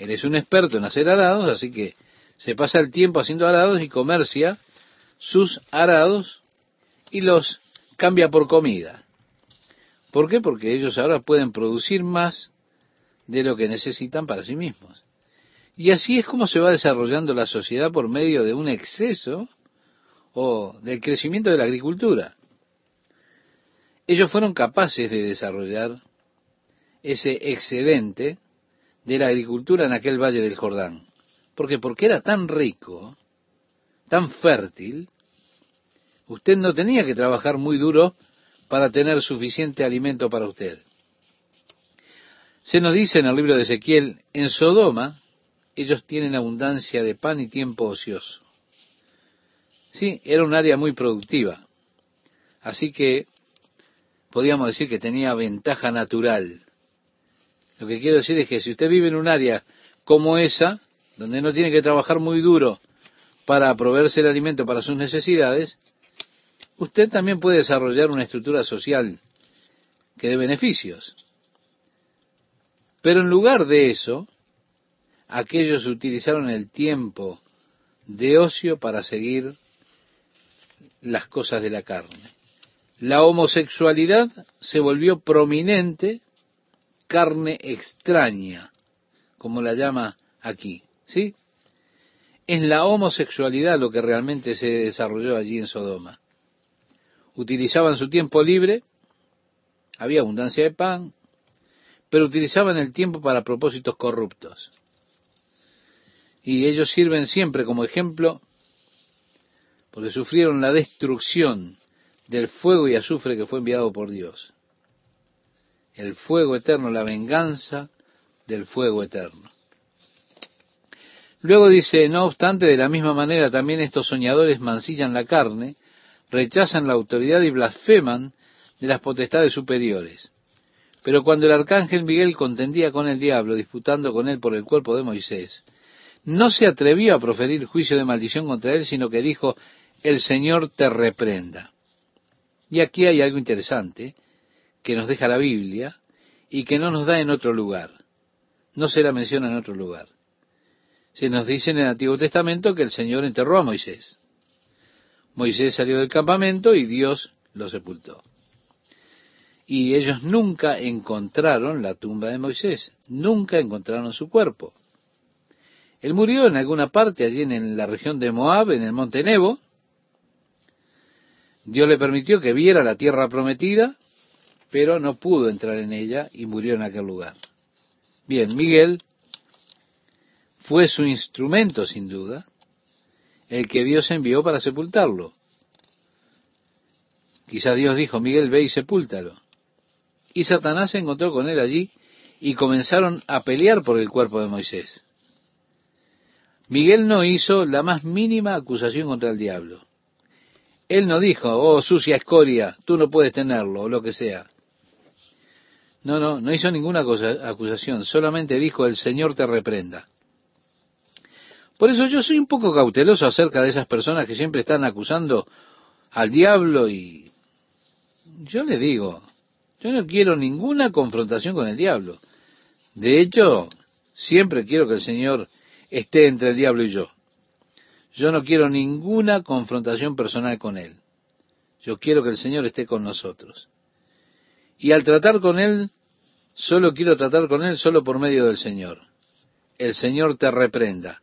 Él es un experto en hacer arados, así que se pasa el tiempo haciendo arados y comercia sus arados y los cambia por comida. ¿Por qué? Porque ellos ahora pueden producir más de lo que necesitan para sí mismos. Y así es como se va desarrollando la sociedad por medio de un exceso o del crecimiento de la agricultura. Ellos fueron capaces de desarrollar ese excedente de la agricultura en aquel valle del Jordán. ¿Por qué? Porque era tan rico, tan fértil, usted no tenía que trabajar muy duro para tener suficiente alimento para usted. Se nos dice en el libro de Ezequiel, en Sodoma ellos tienen abundancia de pan y tiempo ocioso. Sí, era un área muy productiva. Así que podíamos decir que tenía ventaja natural. Lo que quiero decir es que si usted vive en un área como esa, donde no tiene que trabajar muy duro para proveerse el alimento para sus necesidades, usted también puede desarrollar una estructura social que dé beneficios. Pero en lugar de eso, aquellos utilizaron el tiempo de ocio para seguir las cosas de la carne. La homosexualidad se volvió prominente carne extraña, como la llama aquí, ¿sí? Es la homosexualidad lo que realmente se desarrolló allí en Sodoma. Utilizaban su tiempo libre, había abundancia de pan, pero utilizaban el tiempo para propósitos corruptos. Y ellos sirven siempre como ejemplo porque sufrieron la destrucción del fuego y azufre que fue enviado por Dios el fuego eterno, la venganza del fuego eterno. Luego dice, no obstante, de la misma manera también estos soñadores mancillan la carne rechazan la autoridad y blasfeman de las potestades superiores. Pero cuando el arcángel Miguel contendía con el diablo, disputando con él por el cuerpo de Moisés, no se atrevió a proferir juicio de maldición contra él, sino que dijo, el Señor te reprenda. Y aquí hay algo interesante que nos deja la Biblia y que no nos da en otro lugar. No se la menciona en otro lugar. Se nos dice en el Antiguo Testamento que el Señor enterró a Moisés. Moisés salió del campamento y Dios lo sepultó. Y ellos nunca encontraron la tumba de Moisés, nunca encontraron su cuerpo. Él murió en alguna parte allí en la región de Moab, en el monte Nebo. Dios le permitió que viera la tierra prometida, pero no pudo entrar en ella y murió en aquel lugar. Bien, Miguel fue su instrumento sin duda, el que Dios envió para sepultarlo. Quizá Dios dijo, Miguel, ve y sepúltalo. Y Satanás se encontró con él allí y comenzaron a pelear por el cuerpo de Moisés. Miguel no hizo la más mínima acusación contra el diablo. Él no dijo, oh sucia escoria, tú no puedes tenerlo, o lo que sea. No, no, no hizo ninguna acusación, solamente dijo, el Señor te reprenda. Por eso yo soy un poco cauteloso acerca de esas personas que siempre están acusando al diablo y yo le digo, yo no quiero ninguna confrontación con el diablo. De hecho, siempre quiero que el Señor esté entre el diablo y yo. Yo no quiero ninguna confrontación personal con él. Yo quiero que el Señor esté con nosotros. Y al tratar con él, solo quiero tratar con él solo por medio del Señor. El Señor te reprenda.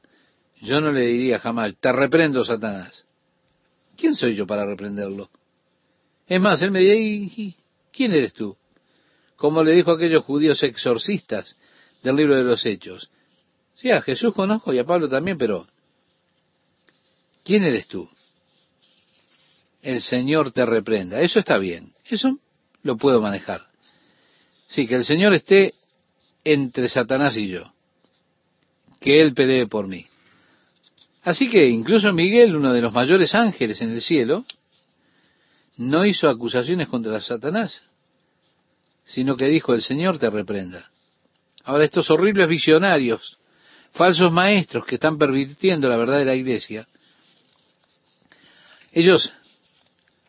Yo no le diría jamás, te reprendo, Satanás. ¿Quién soy yo para reprenderlo? Es más, él me diría, quién eres tú? Como le dijo a aquellos judíos exorcistas del libro de los Hechos. Sí, a Jesús conozco y a Pablo también, pero ¿quién eres tú? El Señor te reprenda. Eso está bien. Eso lo puedo manejar. Sí, que el Señor esté entre Satanás y yo. Que Él pelee por mí. Así que incluso Miguel, uno de los mayores ángeles en el cielo, no hizo acusaciones contra Satanás, sino que dijo, el Señor te reprenda. Ahora estos horribles visionarios, falsos maestros que están pervirtiendo la verdad de la iglesia, ellos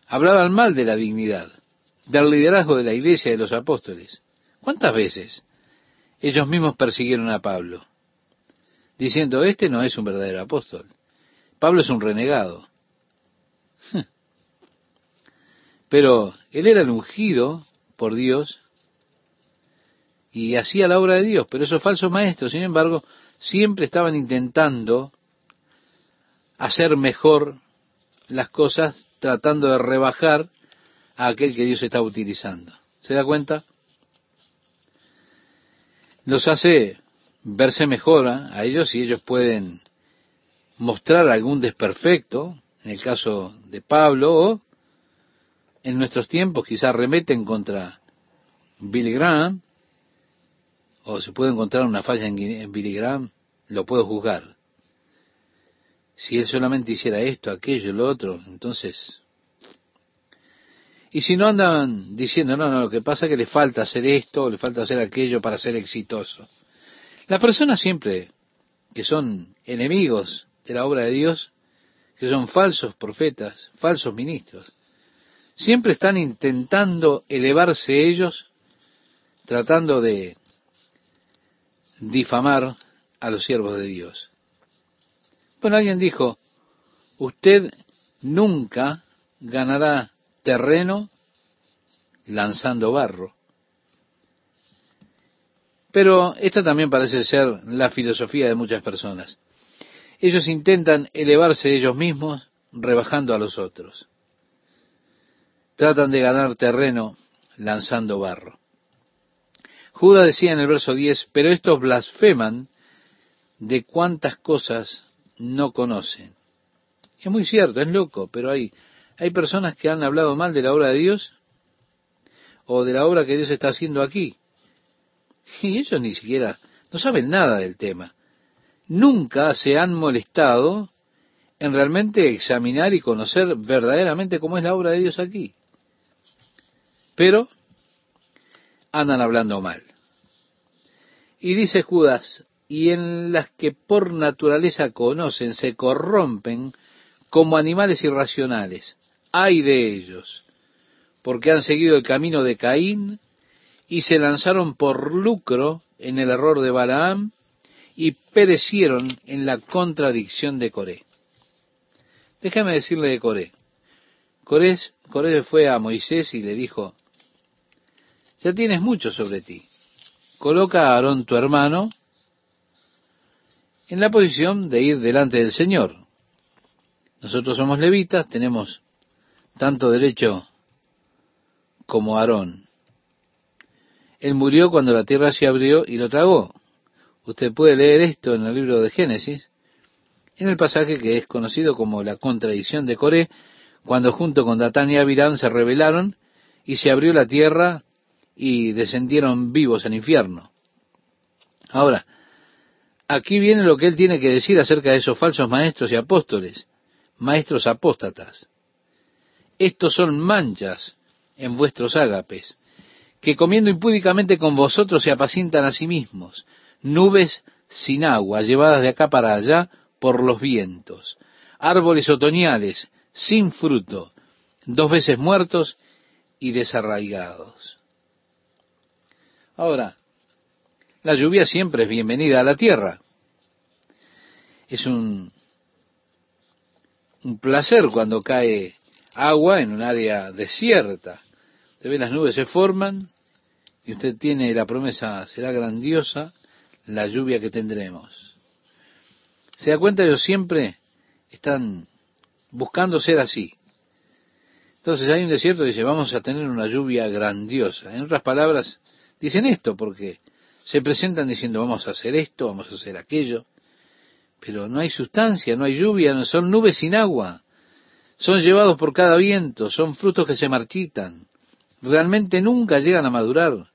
hablaban mal de la dignidad, del liderazgo de la iglesia de los apóstoles. ¿Cuántas veces ellos mismos persiguieron a Pablo? diciendo, este no es un verdadero apóstol. Pablo es un renegado. Pero él era el ungido por Dios y hacía la obra de Dios, pero esos falsos maestros, sin embargo, siempre estaban intentando hacer mejor las cosas, tratando de rebajar a aquel que Dios está utilizando. ¿Se da cuenta? Los hace verse mejor a ellos y ellos pueden mostrar algún desperfecto, en el caso de Pablo, o en nuestros tiempos quizás remeten contra Billy Graham, o se puede encontrar una falla en Billy Graham, lo puedo juzgar. Si él solamente hiciera esto, aquello, lo otro, entonces... Y si no andan diciendo, no, no, lo que pasa es que le falta hacer esto, le falta hacer aquello para ser exitoso. Las personas siempre que son enemigos de la obra de Dios, que son falsos profetas, falsos ministros, siempre están intentando elevarse ellos, tratando de difamar a los siervos de Dios. Bueno, alguien dijo, usted nunca ganará terreno lanzando barro. Pero esta también parece ser la filosofía de muchas personas. Ellos intentan elevarse ellos mismos rebajando a los otros. Tratan de ganar terreno lanzando barro. Judas decía en el verso 10, pero estos blasfeman de cuántas cosas no conocen. Es muy cierto, es loco, pero hay, hay personas que han hablado mal de la obra de Dios o de la obra que Dios está haciendo aquí. Y ellos ni siquiera no saben nada del tema. Nunca se han molestado en realmente examinar y conocer verdaderamente cómo es la obra de Dios aquí. Pero andan hablando mal. Y dice Judas, y en las que por naturaleza conocen se corrompen como animales irracionales. Ay de ellos, porque han seguido el camino de Caín y se lanzaron por lucro en el error de Balaam y perecieron en la contradicción de Coré. Déjame decirle de Coré. Coré, Coré fue a Moisés y le dijo, ya tienes mucho sobre ti. Coloca a Aarón tu hermano en la posición de ir delante del Señor. Nosotros somos levitas, tenemos tanto derecho como Aarón. Él murió cuando la tierra se abrió y lo tragó. Usted puede leer esto en el libro de Génesis, en el pasaje que es conocido como la contradicción de Coré, cuando junto con Datán y Abirán se rebelaron y se abrió la tierra y descendieron vivos al infierno. Ahora, aquí viene lo que él tiene que decir acerca de esos falsos maestros y apóstoles, maestros apóstatas. Estos son manchas en vuestros ágapes, que comiendo impúdicamente con vosotros se apacientan a sí mismos, nubes sin agua, llevadas de acá para allá por los vientos, árboles otoñales sin fruto, dos veces muertos y desarraigados. Ahora, la lluvia siempre es bienvenida a la tierra. Es un, un placer cuando cae agua en un área desierta. Usted ve las nubes se forman y usted tiene la promesa, será grandiosa la lluvia que tendremos. ¿Se da cuenta? Ellos siempre están buscando ser así. Entonces hay un desierto y dice, vamos a tener una lluvia grandiosa. En otras palabras, dicen esto porque se presentan diciendo, vamos a hacer esto, vamos a hacer aquello. Pero no hay sustancia, no hay lluvia, son nubes sin agua. Son llevados por cada viento, son frutos que se marchitan. Realmente nunca llegan a madurar,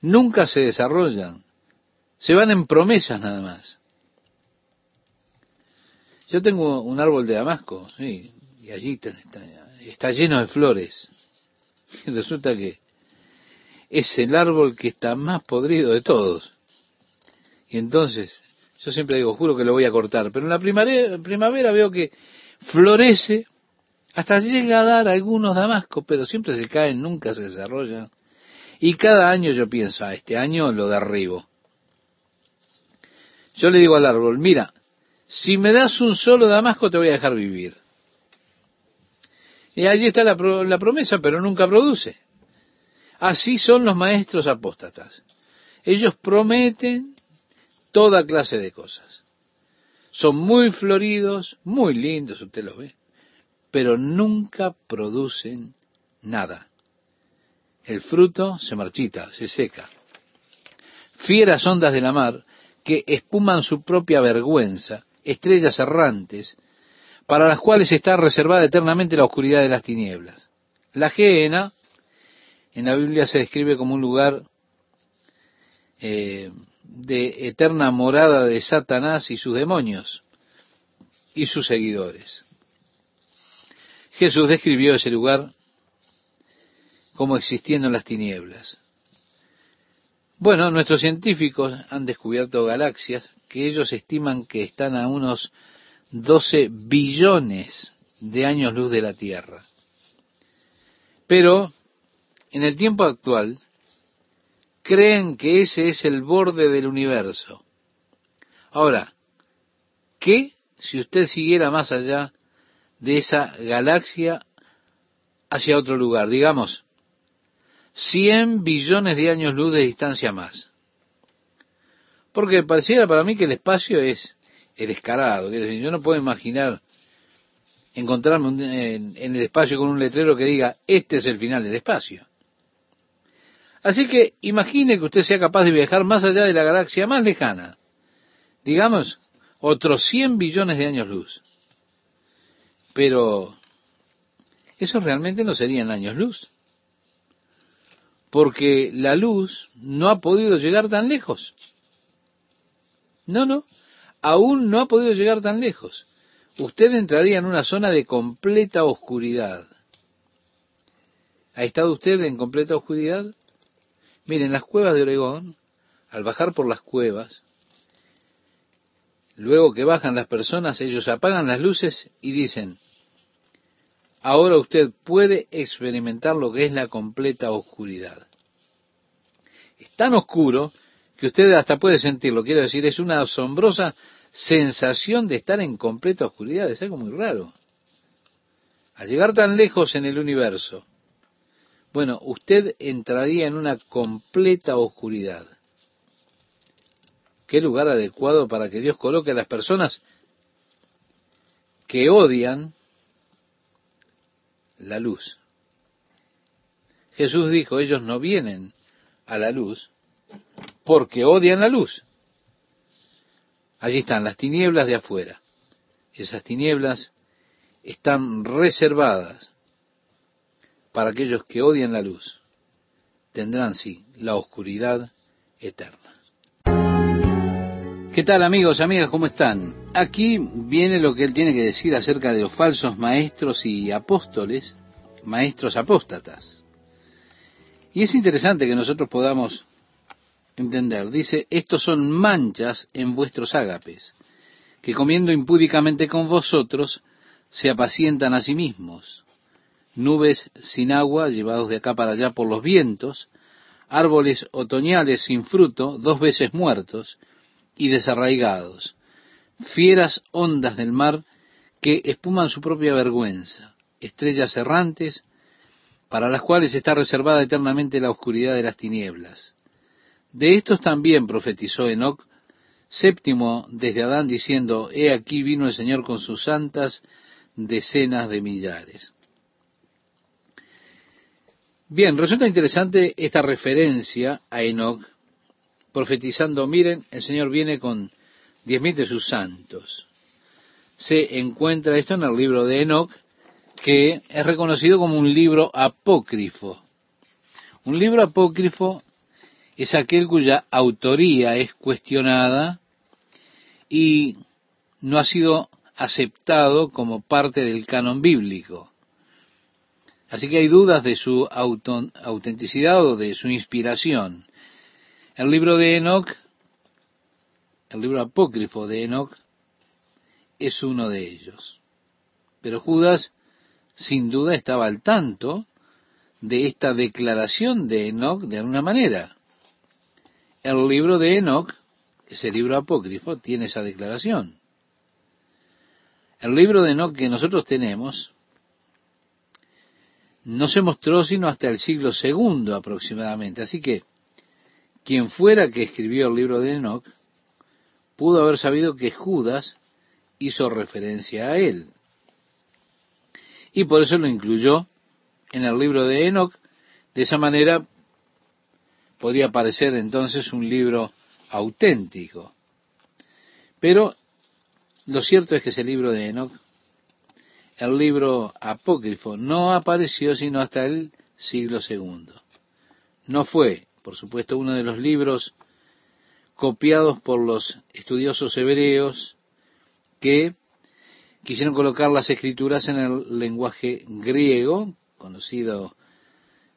nunca se desarrollan. Se van en promesas nada más. Yo tengo un árbol de Damasco, y allí está, lleno de flores. Y resulta que es el árbol que está más podrido de todos. Y entonces, yo siempre digo, juro que lo voy a cortar, pero en la primavera, primavera veo que florece, hasta llega a dar algunos damascos, pero siempre se caen, nunca se desarrollan. Y cada año yo pienso, ah, este año lo derribo. Yo le digo al árbol, mira, si me das un solo damasco te voy a dejar vivir. Y allí está la, la promesa, pero nunca produce. Así son los maestros apóstatas. Ellos prometen toda clase de cosas. Son muy floridos, muy lindos, usted los ve, pero nunca producen nada. El fruto se marchita, se seca. Fieras ondas de la mar que espuman su propia vergüenza, estrellas errantes, para las cuales está reservada eternamente la oscuridad de las tinieblas. La Geena, en la Biblia se describe como un lugar eh, de eterna morada de Satanás y sus demonios y sus seguidores. Jesús describió ese lugar como existiendo en las tinieblas. Bueno, nuestros científicos han descubierto galaxias que ellos estiman que están a unos 12 billones de años luz de la Tierra. Pero en el tiempo actual creen que ese es el borde del universo. Ahora, ¿qué si usted siguiera más allá de esa galaxia hacia otro lugar? Digamos, 100 billones de años luz de distancia más. Porque pareciera para mí que el espacio es, descarado. yo no puedo imaginar encontrarme en, en el espacio con un letrero que diga, este es el final del espacio. Así que imagine que usted sea capaz de viajar más allá de la galaxia más lejana. Digamos, otros 100 billones de años luz. Pero eso realmente no serían años luz porque la luz no ha podido llegar tan lejos. No, no, aún no ha podido llegar tan lejos. usted entraría en una zona de completa oscuridad. ¿Ha estado usted en completa oscuridad? Miren, las cuevas de Oregón, al bajar por las cuevas, luego que bajan las personas, ellos apagan las luces y dicen, ahora usted puede experimentar lo que es la completa oscuridad. Es tan oscuro que usted hasta puede sentirlo. Quiero decir, es una asombrosa sensación de estar en completa oscuridad. Es algo muy raro. Al llegar tan lejos en el universo, bueno, usted entraría en una completa oscuridad. Qué lugar adecuado para que Dios coloque a las personas que odian la luz. Jesús dijo, ellos no vienen a la luz porque odian la luz. Allí están las tinieblas de afuera. Esas tinieblas están reservadas para aquellos que odian la luz. Tendrán, sí, la oscuridad eterna. ¿Qué tal amigos, amigas? ¿Cómo están? Aquí viene lo que él tiene que decir acerca de los falsos maestros y apóstoles, maestros apóstatas. Y es interesante que nosotros podamos entender. Dice, estos son manchas en vuestros ágapes, que comiendo impúdicamente con vosotros, se apacientan a sí mismos. Nubes sin agua, llevados de acá para allá por los vientos, árboles otoñales sin fruto, dos veces muertos, y desarraigados, fieras ondas del mar que espuman su propia vergüenza, estrellas errantes para las cuales está reservada eternamente la oscuridad de las tinieblas. De estos también profetizó Enoc, séptimo desde Adán, diciendo, He aquí vino el Señor con sus santas decenas de millares. Bien, resulta interesante esta referencia a Enoch profetizando, miren, el Señor viene con diez mil de sus santos. Se encuentra esto en el libro de Enoch, que es reconocido como un libro apócrifo. Un libro apócrifo es aquel cuya autoría es cuestionada y no ha sido aceptado como parte del canon bíblico. Así que hay dudas de su autenticidad o de su inspiración. El libro de Enoch, el libro apócrifo de Enoch, es uno de ellos. Pero Judas, sin duda, estaba al tanto de esta declaración de Enoch de alguna manera. El libro de Enoch, ese libro apócrifo, tiene esa declaración. El libro de Enoch que nosotros tenemos no se mostró sino hasta el siglo segundo aproximadamente. Así que quien fuera que escribió el libro de Enoch, pudo haber sabido que Judas hizo referencia a él. Y por eso lo incluyó en el libro de Enoch. De esa manera podría parecer entonces un libro auténtico. Pero lo cierto es que ese libro de Enoch, el libro apócrifo, no apareció sino hasta el siglo segundo. No fue por supuesto, uno de los libros copiados por los estudiosos hebreos que quisieron colocar las escrituras en el lenguaje griego, conocido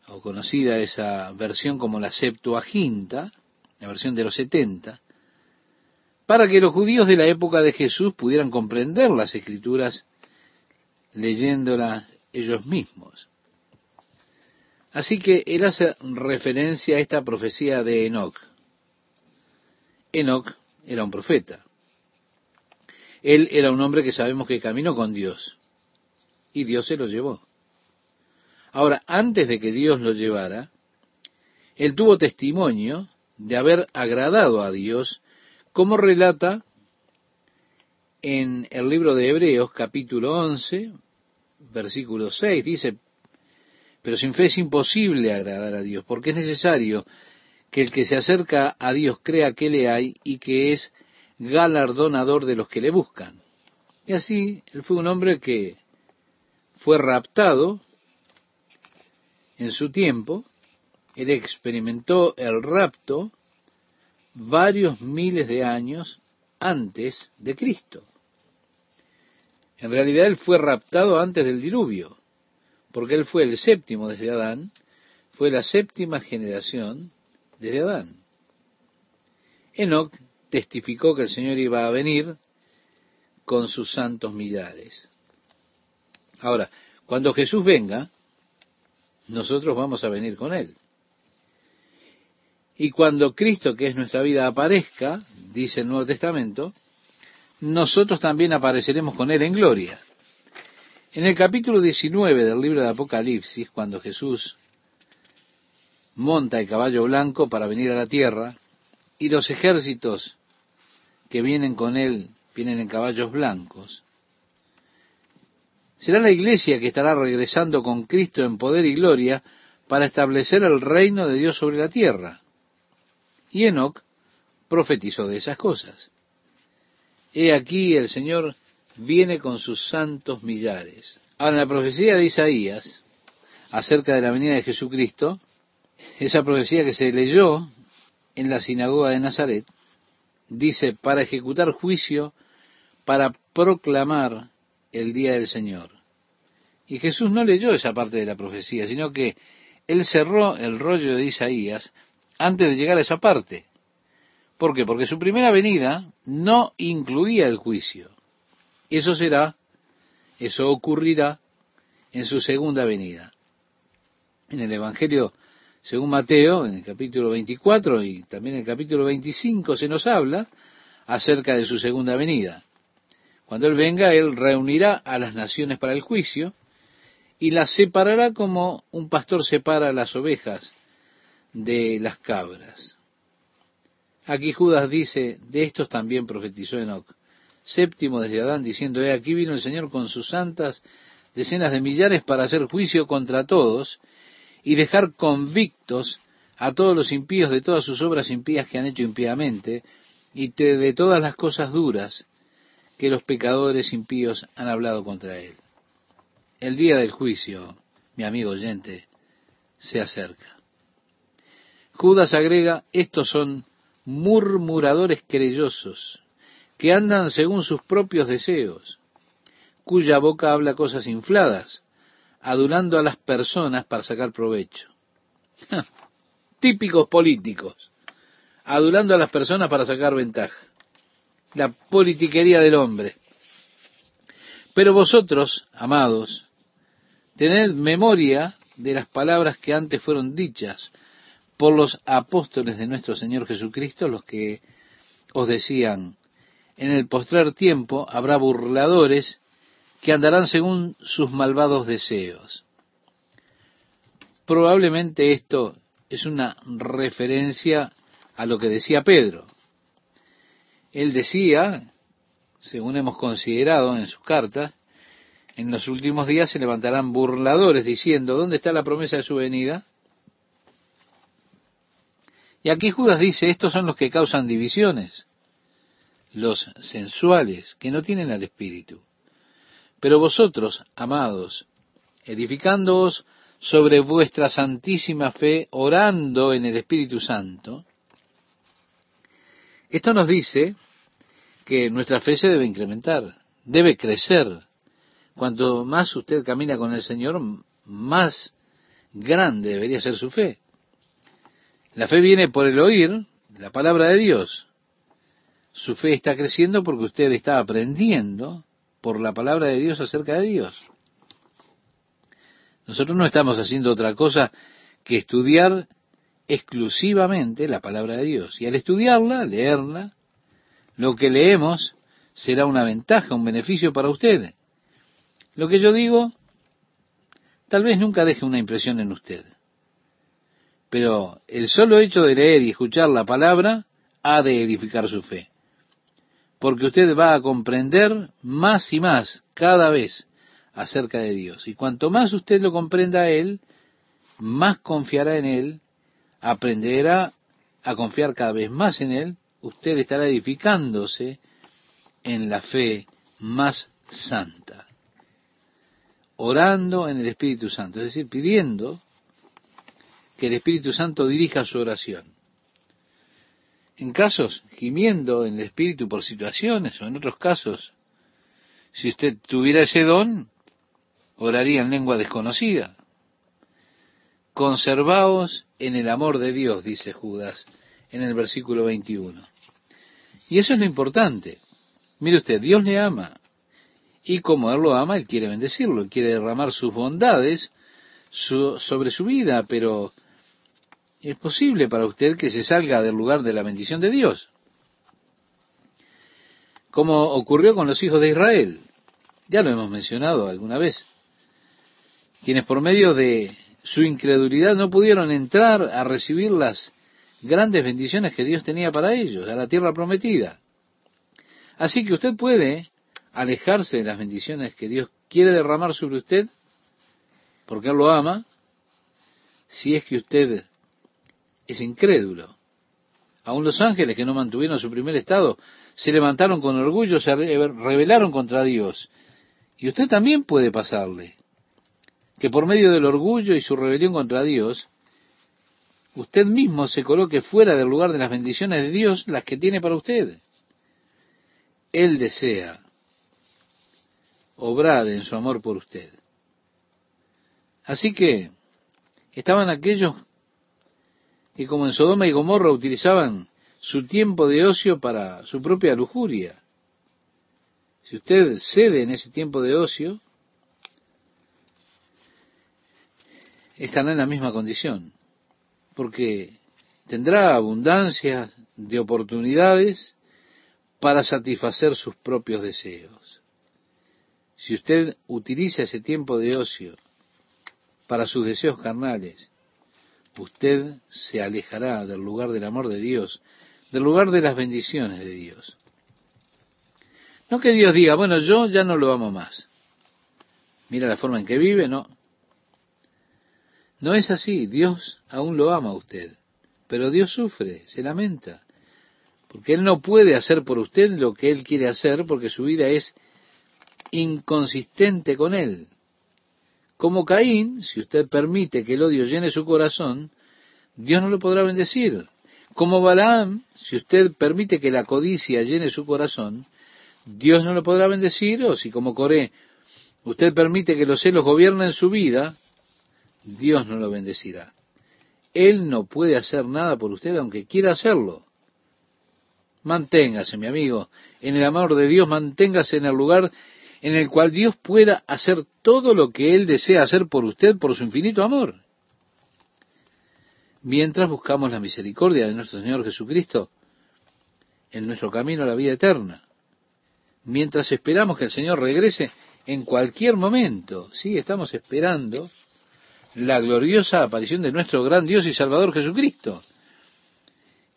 o conocida esa versión como la Septuaginta, la versión de los setenta, para que los judíos de la época de Jesús pudieran comprender las escrituras leyéndolas ellos mismos. Así que él hace referencia a esta profecía de Enoch. Enoch era un profeta. Él era un hombre que sabemos que caminó con Dios. Y Dios se lo llevó. Ahora, antes de que Dios lo llevara, él tuvo testimonio de haber agradado a Dios, como relata en el libro de Hebreos capítulo 11, versículo 6, dice, pero sin fe es imposible agradar a Dios, porque es necesario que el que se acerca a Dios crea que le hay y que es galardonador de los que le buscan. Y así, él fue un hombre que fue raptado en su tiempo, él experimentó el rapto varios miles de años antes de Cristo. En realidad él fue raptado antes del diluvio, porque él fue el séptimo desde Adán, fue la séptima generación desde Adán. Enoch testificó que el Señor iba a venir con sus santos millares. Ahora, cuando Jesús venga, nosotros vamos a venir con Él. Y cuando Cristo, que es nuestra vida, aparezca, dice el Nuevo Testamento, nosotros también apareceremos con Él en gloria. En el capítulo 19 del libro de Apocalipsis, cuando Jesús monta el caballo blanco para venir a la tierra, y los ejércitos que vienen con Él vienen en caballos blancos, será la iglesia que estará regresando con Cristo en poder y gloria para establecer el reino de Dios sobre la tierra. Y Enoch profetizó de esas cosas. He aquí el Señor viene con sus santos millares. Ahora, en la profecía de Isaías, acerca de la venida de Jesucristo, esa profecía que se leyó en la sinagoga de Nazaret, dice, para ejecutar juicio, para proclamar el día del Señor. Y Jesús no leyó esa parte de la profecía, sino que él cerró el rollo de Isaías antes de llegar a esa parte. ¿Por qué? Porque su primera venida no incluía el juicio. Eso será, eso ocurrirá en su segunda venida. En el Evangelio, según Mateo, en el capítulo 24 y también en el capítulo 25, se nos habla acerca de su segunda venida. Cuando Él venga, Él reunirá a las naciones para el juicio y las separará como un pastor separa las ovejas de las cabras. Aquí Judas dice, de estos también profetizó Enoch, séptimo desde Adán, diciendo, he aquí vino el Señor con sus santas decenas de millares para hacer juicio contra todos y dejar convictos a todos los impíos de todas sus obras impías que han hecho impíamente y de todas las cosas duras que los pecadores impíos han hablado contra él. El día del juicio, mi amigo oyente, se acerca. Judas agrega, estos son murmuradores querellosos, que andan según sus propios deseos, cuya boca habla cosas infladas, adulando a las personas para sacar provecho. Típicos políticos, adulando a las personas para sacar ventaja la politiquería del hombre. Pero vosotros, amados, tened memoria de las palabras que antes fueron dichas por los apóstoles de nuestro Señor Jesucristo, los que os decían, en el postrer tiempo habrá burladores que andarán según sus malvados deseos. Probablemente esto es una referencia a lo que decía Pedro. Él decía, según hemos considerado en sus cartas, en los últimos días se levantarán burladores diciendo, ¿dónde está la promesa de su venida? Y aquí Judas dice, estos son los que causan divisiones, los sensuales, que no tienen al Espíritu. Pero vosotros, amados, edificándoos sobre vuestra santísima fe, orando en el Espíritu Santo, esto nos dice que nuestra fe se debe incrementar, debe crecer. Cuanto más usted camina con el Señor, más grande debería ser su fe. La fe viene por el oír la palabra de Dios. Su fe está creciendo porque usted está aprendiendo por la palabra de Dios acerca de Dios. Nosotros no estamos haciendo otra cosa que estudiar exclusivamente la palabra de Dios. Y al estudiarla, leerla, lo que leemos será una ventaja, un beneficio para usted. Lo que yo digo tal vez nunca deje una impresión en usted. Pero el solo hecho de leer y escuchar la palabra ha de edificar su fe. Porque usted va a comprender más y más cada vez acerca de Dios. Y cuanto más usted lo comprenda a Él, más confiará en Él, aprenderá a confiar cada vez más en Él usted estará edificándose en la fe más santa, orando en el Espíritu Santo, es decir, pidiendo que el Espíritu Santo dirija su oración. En casos, gimiendo en el Espíritu por situaciones o en otros casos, Si usted tuviera ese don, oraría en lengua desconocida. Conservaos en el amor de Dios, dice Judas en el versículo 21. Y eso es lo importante. Mire usted, Dios le ama. Y como Él lo ama, Él quiere bendecirlo, quiere derramar sus bondades sobre su vida, pero es posible para usted que se salga del lugar de la bendición de Dios. Como ocurrió con los hijos de Israel. Ya lo hemos mencionado alguna vez. Quienes por medio de su incredulidad no pudieron entrar a recibir las grandes bendiciones que Dios tenía para ellos, a la tierra prometida. Así que usted puede alejarse de las bendiciones que Dios quiere derramar sobre usted, porque Él lo ama, si es que usted es incrédulo. Aún los ángeles que no mantuvieron su primer estado se levantaron con orgullo, se rebelaron contra Dios. Y usted también puede pasarle. Que por medio del orgullo y su rebelión contra Dios, usted mismo se coloque fuera del lugar de las bendiciones de Dios, las que tiene para usted. Él desea obrar en su amor por usted. Así que estaban aquellos que como en Sodoma y Gomorra utilizaban su tiempo de ocio para su propia lujuria. Si usted cede en ese tiempo de ocio, estará en la misma condición, porque tendrá abundancia de oportunidades para satisfacer sus propios deseos. Si usted utiliza ese tiempo de ocio para sus deseos carnales, usted se alejará del lugar del amor de Dios, del lugar de las bendiciones de Dios. No que Dios diga, bueno, yo ya no lo amo más. Mira la forma en que vive, no. No es así, Dios aún lo ama a usted, pero Dios sufre, se lamenta, porque Él no puede hacer por usted lo que Él quiere hacer porque su vida es inconsistente con Él. Como Caín, si usted permite que el odio llene su corazón, Dios no lo podrá bendecir. Como Balaam, si usted permite que la codicia llene su corazón, Dios no lo podrá bendecir. O si como Coré, usted permite que los celos gobiernen su vida, Dios no lo bendecirá. Él no puede hacer nada por usted aunque quiera hacerlo. Manténgase, mi amigo, en el amor de Dios, manténgase en el lugar en el cual Dios pueda hacer todo lo que Él desea hacer por usted por su infinito amor. Mientras buscamos la misericordia de nuestro Señor Jesucristo en nuestro camino a la vida eterna. Mientras esperamos que el Señor regrese en cualquier momento. Sí, estamos esperando la gloriosa aparición de nuestro gran Dios y Salvador Jesucristo.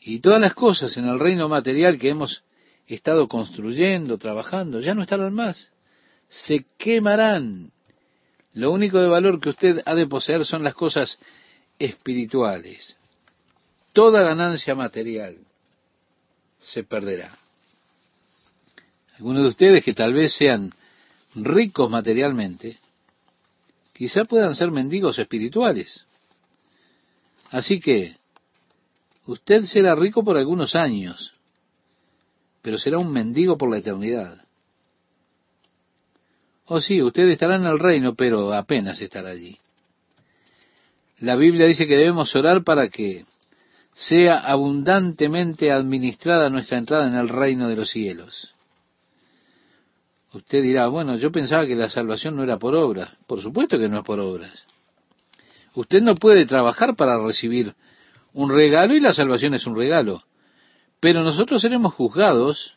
Y todas las cosas en el reino material que hemos estado construyendo, trabajando, ya no estarán más se quemarán. Lo único de valor que usted ha de poseer son las cosas espirituales. Toda ganancia material se perderá. Algunos de ustedes que tal vez sean ricos materialmente, quizá puedan ser mendigos espirituales. Así que usted será rico por algunos años, pero será un mendigo por la eternidad. Oh sí, usted estará en el reino, pero apenas estará allí. La Biblia dice que debemos orar para que sea abundantemente administrada nuestra entrada en el reino de los cielos. Usted dirá, bueno, yo pensaba que la salvación no era por obras. Por supuesto que no es por obras. Usted no puede trabajar para recibir un regalo y la salvación es un regalo. Pero nosotros seremos juzgados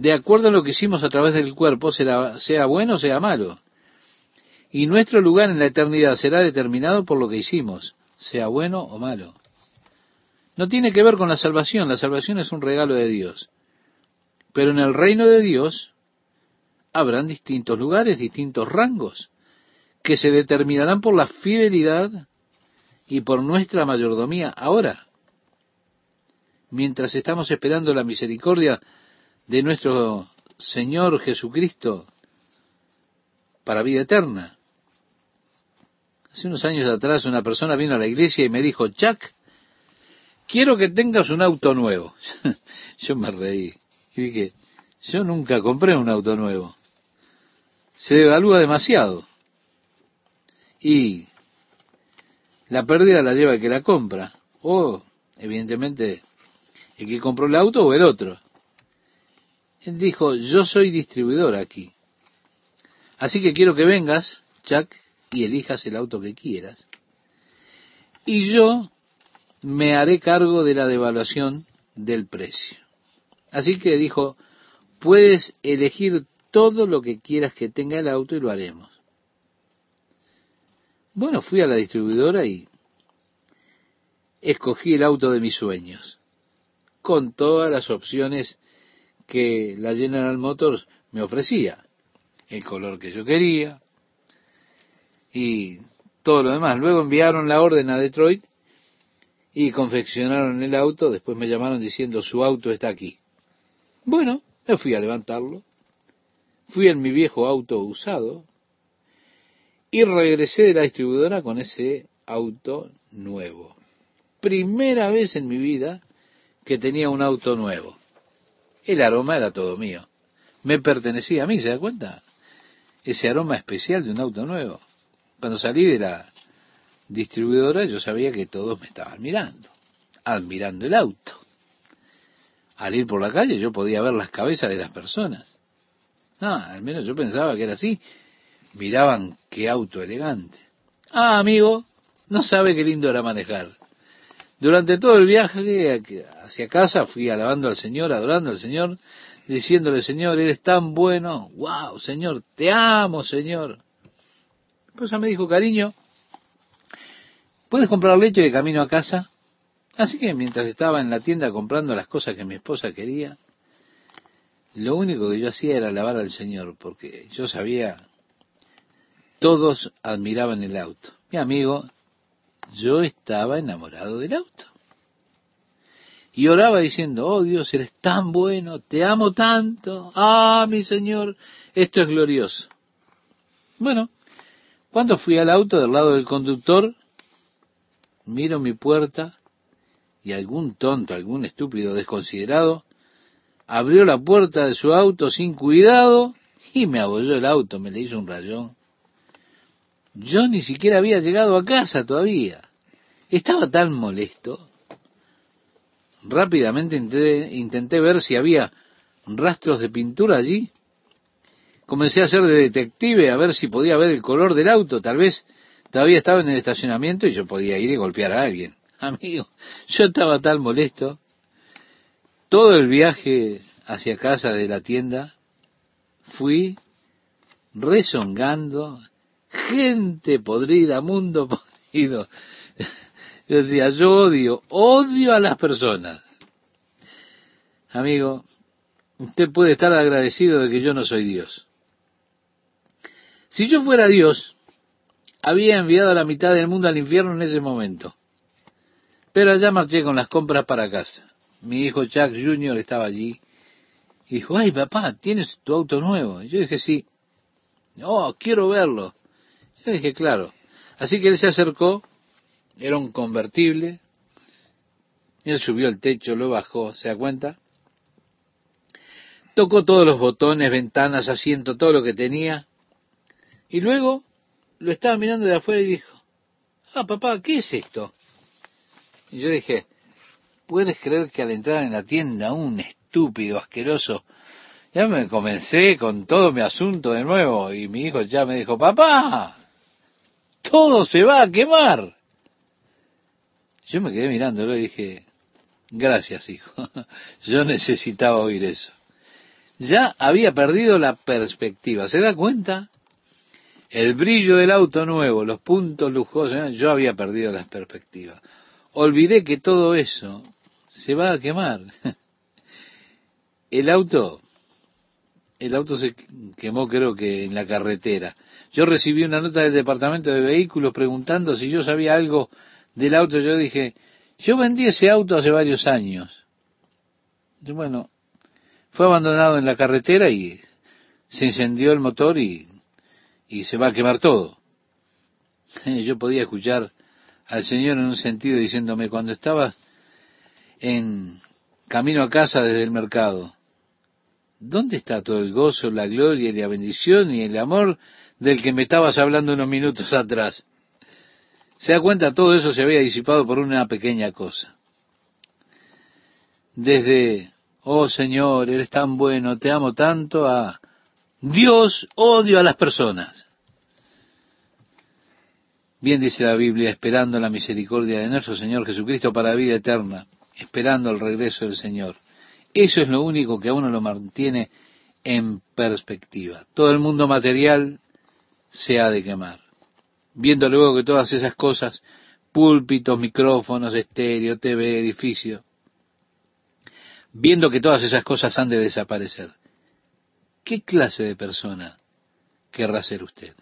de acuerdo a lo que hicimos a través del cuerpo, sea bueno o sea malo. Y nuestro lugar en la eternidad será determinado por lo que hicimos, sea bueno o malo. No tiene que ver con la salvación, la salvación es un regalo de Dios. Pero en el reino de Dios habrán distintos lugares, distintos rangos, que se determinarán por la fidelidad y por nuestra mayordomía ahora. Mientras estamos esperando la misericordia de nuestro Señor Jesucristo para vida eterna. Hace unos años atrás una persona vino a la iglesia y me dijo, Chuck, quiero que tengas un auto nuevo. yo me reí y dije, yo nunca compré un auto nuevo. se devalúa demasiado. Y la pérdida la lleva el que la compra, o evidentemente el que compró el auto o el otro. Él dijo, yo soy distribuidor aquí. Así que quiero que vengas, Chuck, y elijas el auto que quieras. Y yo me haré cargo de la devaluación del precio. Así que dijo, puedes elegir todo lo que quieras que tenga el auto y lo haremos. Bueno, fui a la distribuidora y escogí el auto de mis sueños, con todas las opciones que la General Motors me ofrecía, el color que yo quería y todo lo demás. Luego enviaron la orden a Detroit y confeccionaron el auto, después me llamaron diciendo su auto está aquí. Bueno, me fui a levantarlo, fui en mi viejo auto usado y regresé de la distribuidora con ese auto nuevo. Primera vez en mi vida que tenía un auto nuevo. El aroma era todo mío. Me pertenecía a mí, ¿se da cuenta? Ese aroma especial de un auto nuevo. Cuando salí de la distribuidora yo sabía que todos me estaban mirando, admirando el auto. Al ir por la calle yo podía ver las cabezas de las personas. Ah, al menos yo pensaba que era así. Miraban qué auto elegante. Ah, amigo, no sabe qué lindo era manejar. Durante todo el viaje hacia casa fui alabando al Señor, adorando al Señor, diciéndole, Señor, eres tan bueno. Wow, Señor, te amo, Señor. Pues me dijo, cariño, ¿puedes comprar leche de camino a casa? Así que mientras estaba en la tienda comprando las cosas que mi esposa quería, lo único que yo hacía era alabar al Señor, porque yo sabía, todos admiraban el auto. Mi amigo, yo estaba enamorado del auto. Y oraba diciendo, oh Dios, eres tan bueno, te amo tanto, ah, mi Señor, esto es glorioso. Bueno, cuando fui al auto del lado del conductor, miro mi puerta y algún tonto, algún estúpido desconsiderado abrió la puerta de su auto sin cuidado y me abolló el auto, me le hizo un rayón. Yo ni siquiera había llegado a casa todavía. Estaba tan molesto. Rápidamente intenté, intenté ver si había rastros de pintura allí. Comencé a hacer de detective a ver si podía ver el color del auto. Tal vez todavía estaba en el estacionamiento y yo podía ir y golpear a alguien. Amigo, yo estaba tan molesto todo el viaje hacia casa de la tienda fui rezongando, gente podrida, mundo podrido. Yo decía, yo odio, odio a las personas. Amigo, usted puede estar agradecido de que yo no soy Dios. Si yo fuera Dios, había enviado a la mitad del mundo al infierno en ese momento. Pero allá marché con las compras para casa mi hijo Chuck Jr. estaba allí y dijo, ay papá, ¿tienes tu auto nuevo? Y yo dije, sí. Oh, quiero verlo. Yo dije, claro. Así que él se acercó, era un convertible, él subió el techo, lo bajó, ¿se da cuenta? Tocó todos los botones, ventanas, asiento, todo lo que tenía, y luego lo estaba mirando de afuera y dijo, ah papá, ¿qué es esto? Y yo dije, ¿Puedes creer que al entrar en la tienda un estúpido, asqueroso, ya me comencé con todo mi asunto de nuevo y mi hijo ya me dijo, papá, todo se va a quemar. Yo me quedé mirándolo y dije, gracias hijo, yo necesitaba oír eso. Ya había perdido la perspectiva, ¿se da cuenta? El brillo del auto nuevo, los puntos lujosos, yo había perdido la perspectiva. Olvidé que todo eso se va a quemar. El auto, el auto se quemó creo que en la carretera. Yo recibí una nota del departamento de vehículos preguntando si yo sabía algo del auto. Yo dije, yo vendí ese auto hace varios años. Bueno, fue abandonado en la carretera y se incendió el motor y, y se va a quemar todo. Yo podía escuchar al Señor en un sentido diciéndome, cuando estabas en camino a casa desde el mercado. ¿dónde está todo el gozo, la gloria y la bendición y el amor del que me estabas hablando unos minutos atrás? Se da cuenta, todo eso se había disipado por una pequeña cosa. Desde, oh Señor, eres tan bueno, te amo tanto, a Dios odio a las personas. Bien dice la Biblia, esperando la misericordia de nuestro Señor Jesucristo para vida eterna, esperando el regreso del Señor. Eso es lo único que a uno lo mantiene en perspectiva. Todo el mundo material se ha de quemar viendo luego que todas esas cosas, púlpitos, micrófonos, estéreo, TV, edificio, viendo que todas esas cosas han de desaparecer, ¿qué clase de persona querrá ser usted?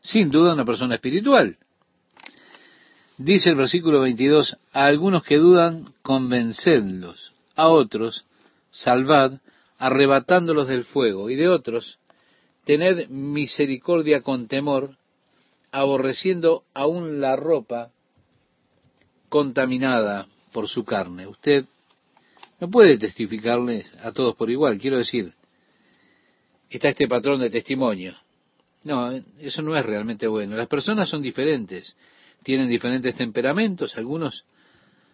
Sin duda una persona espiritual. Dice el versículo 22, a algunos que dudan, convencedlos, a otros, salvad, arrebatándolos del fuego, y de otros, tened misericordia con temor, aborreciendo aún la ropa contaminada por su carne. Usted no puede testificarle a todos por igual. Quiero decir, está este patrón de testimonio. No, eso no es realmente bueno. Las personas son diferentes, tienen diferentes temperamentos, algunos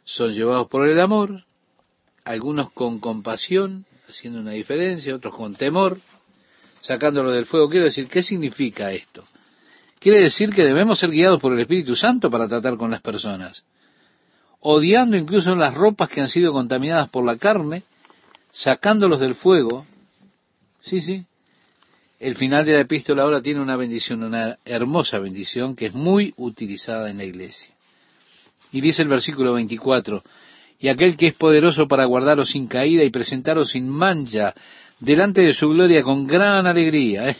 son llevados por el amor, algunos con compasión, haciendo una diferencia, otros con temor, sacándolo del fuego. Quiero decir, ¿qué significa esto? Quiere decir que debemos ser guiados por el Espíritu Santo para tratar con las personas, odiando incluso las ropas que han sido contaminadas por la carne, sacándolos del fuego. Sí, sí. El final de la epístola ahora tiene una bendición, una hermosa bendición que es muy utilizada en la iglesia. Y dice el versículo 24, y aquel que es poderoso para guardaros sin caída y presentaros sin mancha delante de su gloria con gran alegría.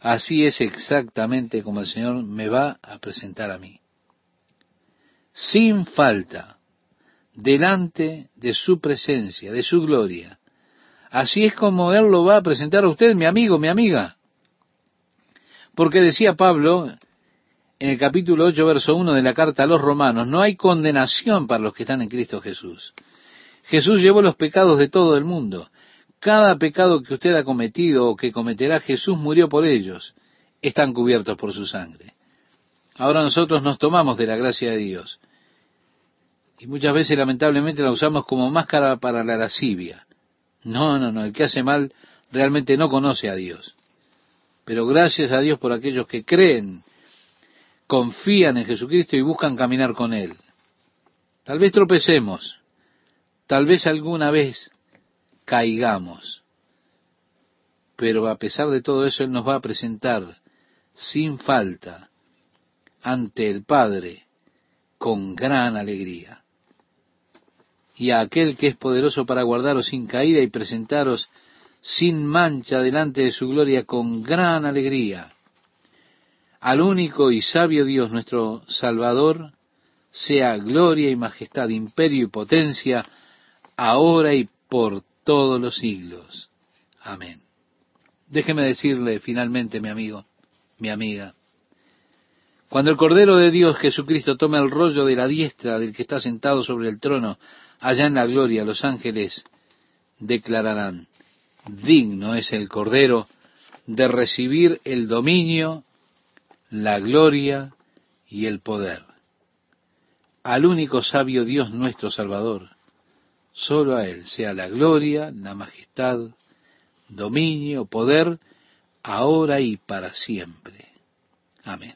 Así es exactamente como el Señor me va a presentar a mí. Sin falta, delante de su presencia, de su gloria. Así es como Él lo va a presentar a usted, mi amigo, mi amiga. Porque decía Pablo en el capítulo 8, verso 1 de la carta a los romanos, no hay condenación para los que están en Cristo Jesús. Jesús llevó los pecados de todo el mundo. Cada pecado que usted ha cometido o que cometerá, Jesús murió por ellos. Están cubiertos por su sangre. Ahora nosotros nos tomamos de la gracia de Dios. Y muchas veces lamentablemente la usamos como máscara para la lascivia. No, no, no, el que hace mal realmente no conoce a Dios. Pero gracias a Dios por aquellos que creen, confían en Jesucristo y buscan caminar con Él. Tal vez tropecemos, tal vez alguna vez caigamos. Pero a pesar de todo eso, Él nos va a presentar sin falta ante el Padre con gran alegría. Y a aquel que es poderoso para guardaros sin caída y presentaros sin mancha delante de su gloria con gran alegría. Al único y sabio Dios nuestro Salvador, sea gloria y majestad, imperio y potencia, ahora y por todos los siglos. Amén. Déjeme decirle finalmente, mi amigo, mi amiga, cuando el Cordero de Dios Jesucristo tome el rollo de la diestra del que está sentado sobre el trono, allá en la gloria, los ángeles declararán, digno es el Cordero de recibir el dominio, la gloria y el poder. Al único sabio Dios nuestro Salvador, Solo a Él sea la gloria, la majestad, dominio, poder, ahora y para siempre. Amén.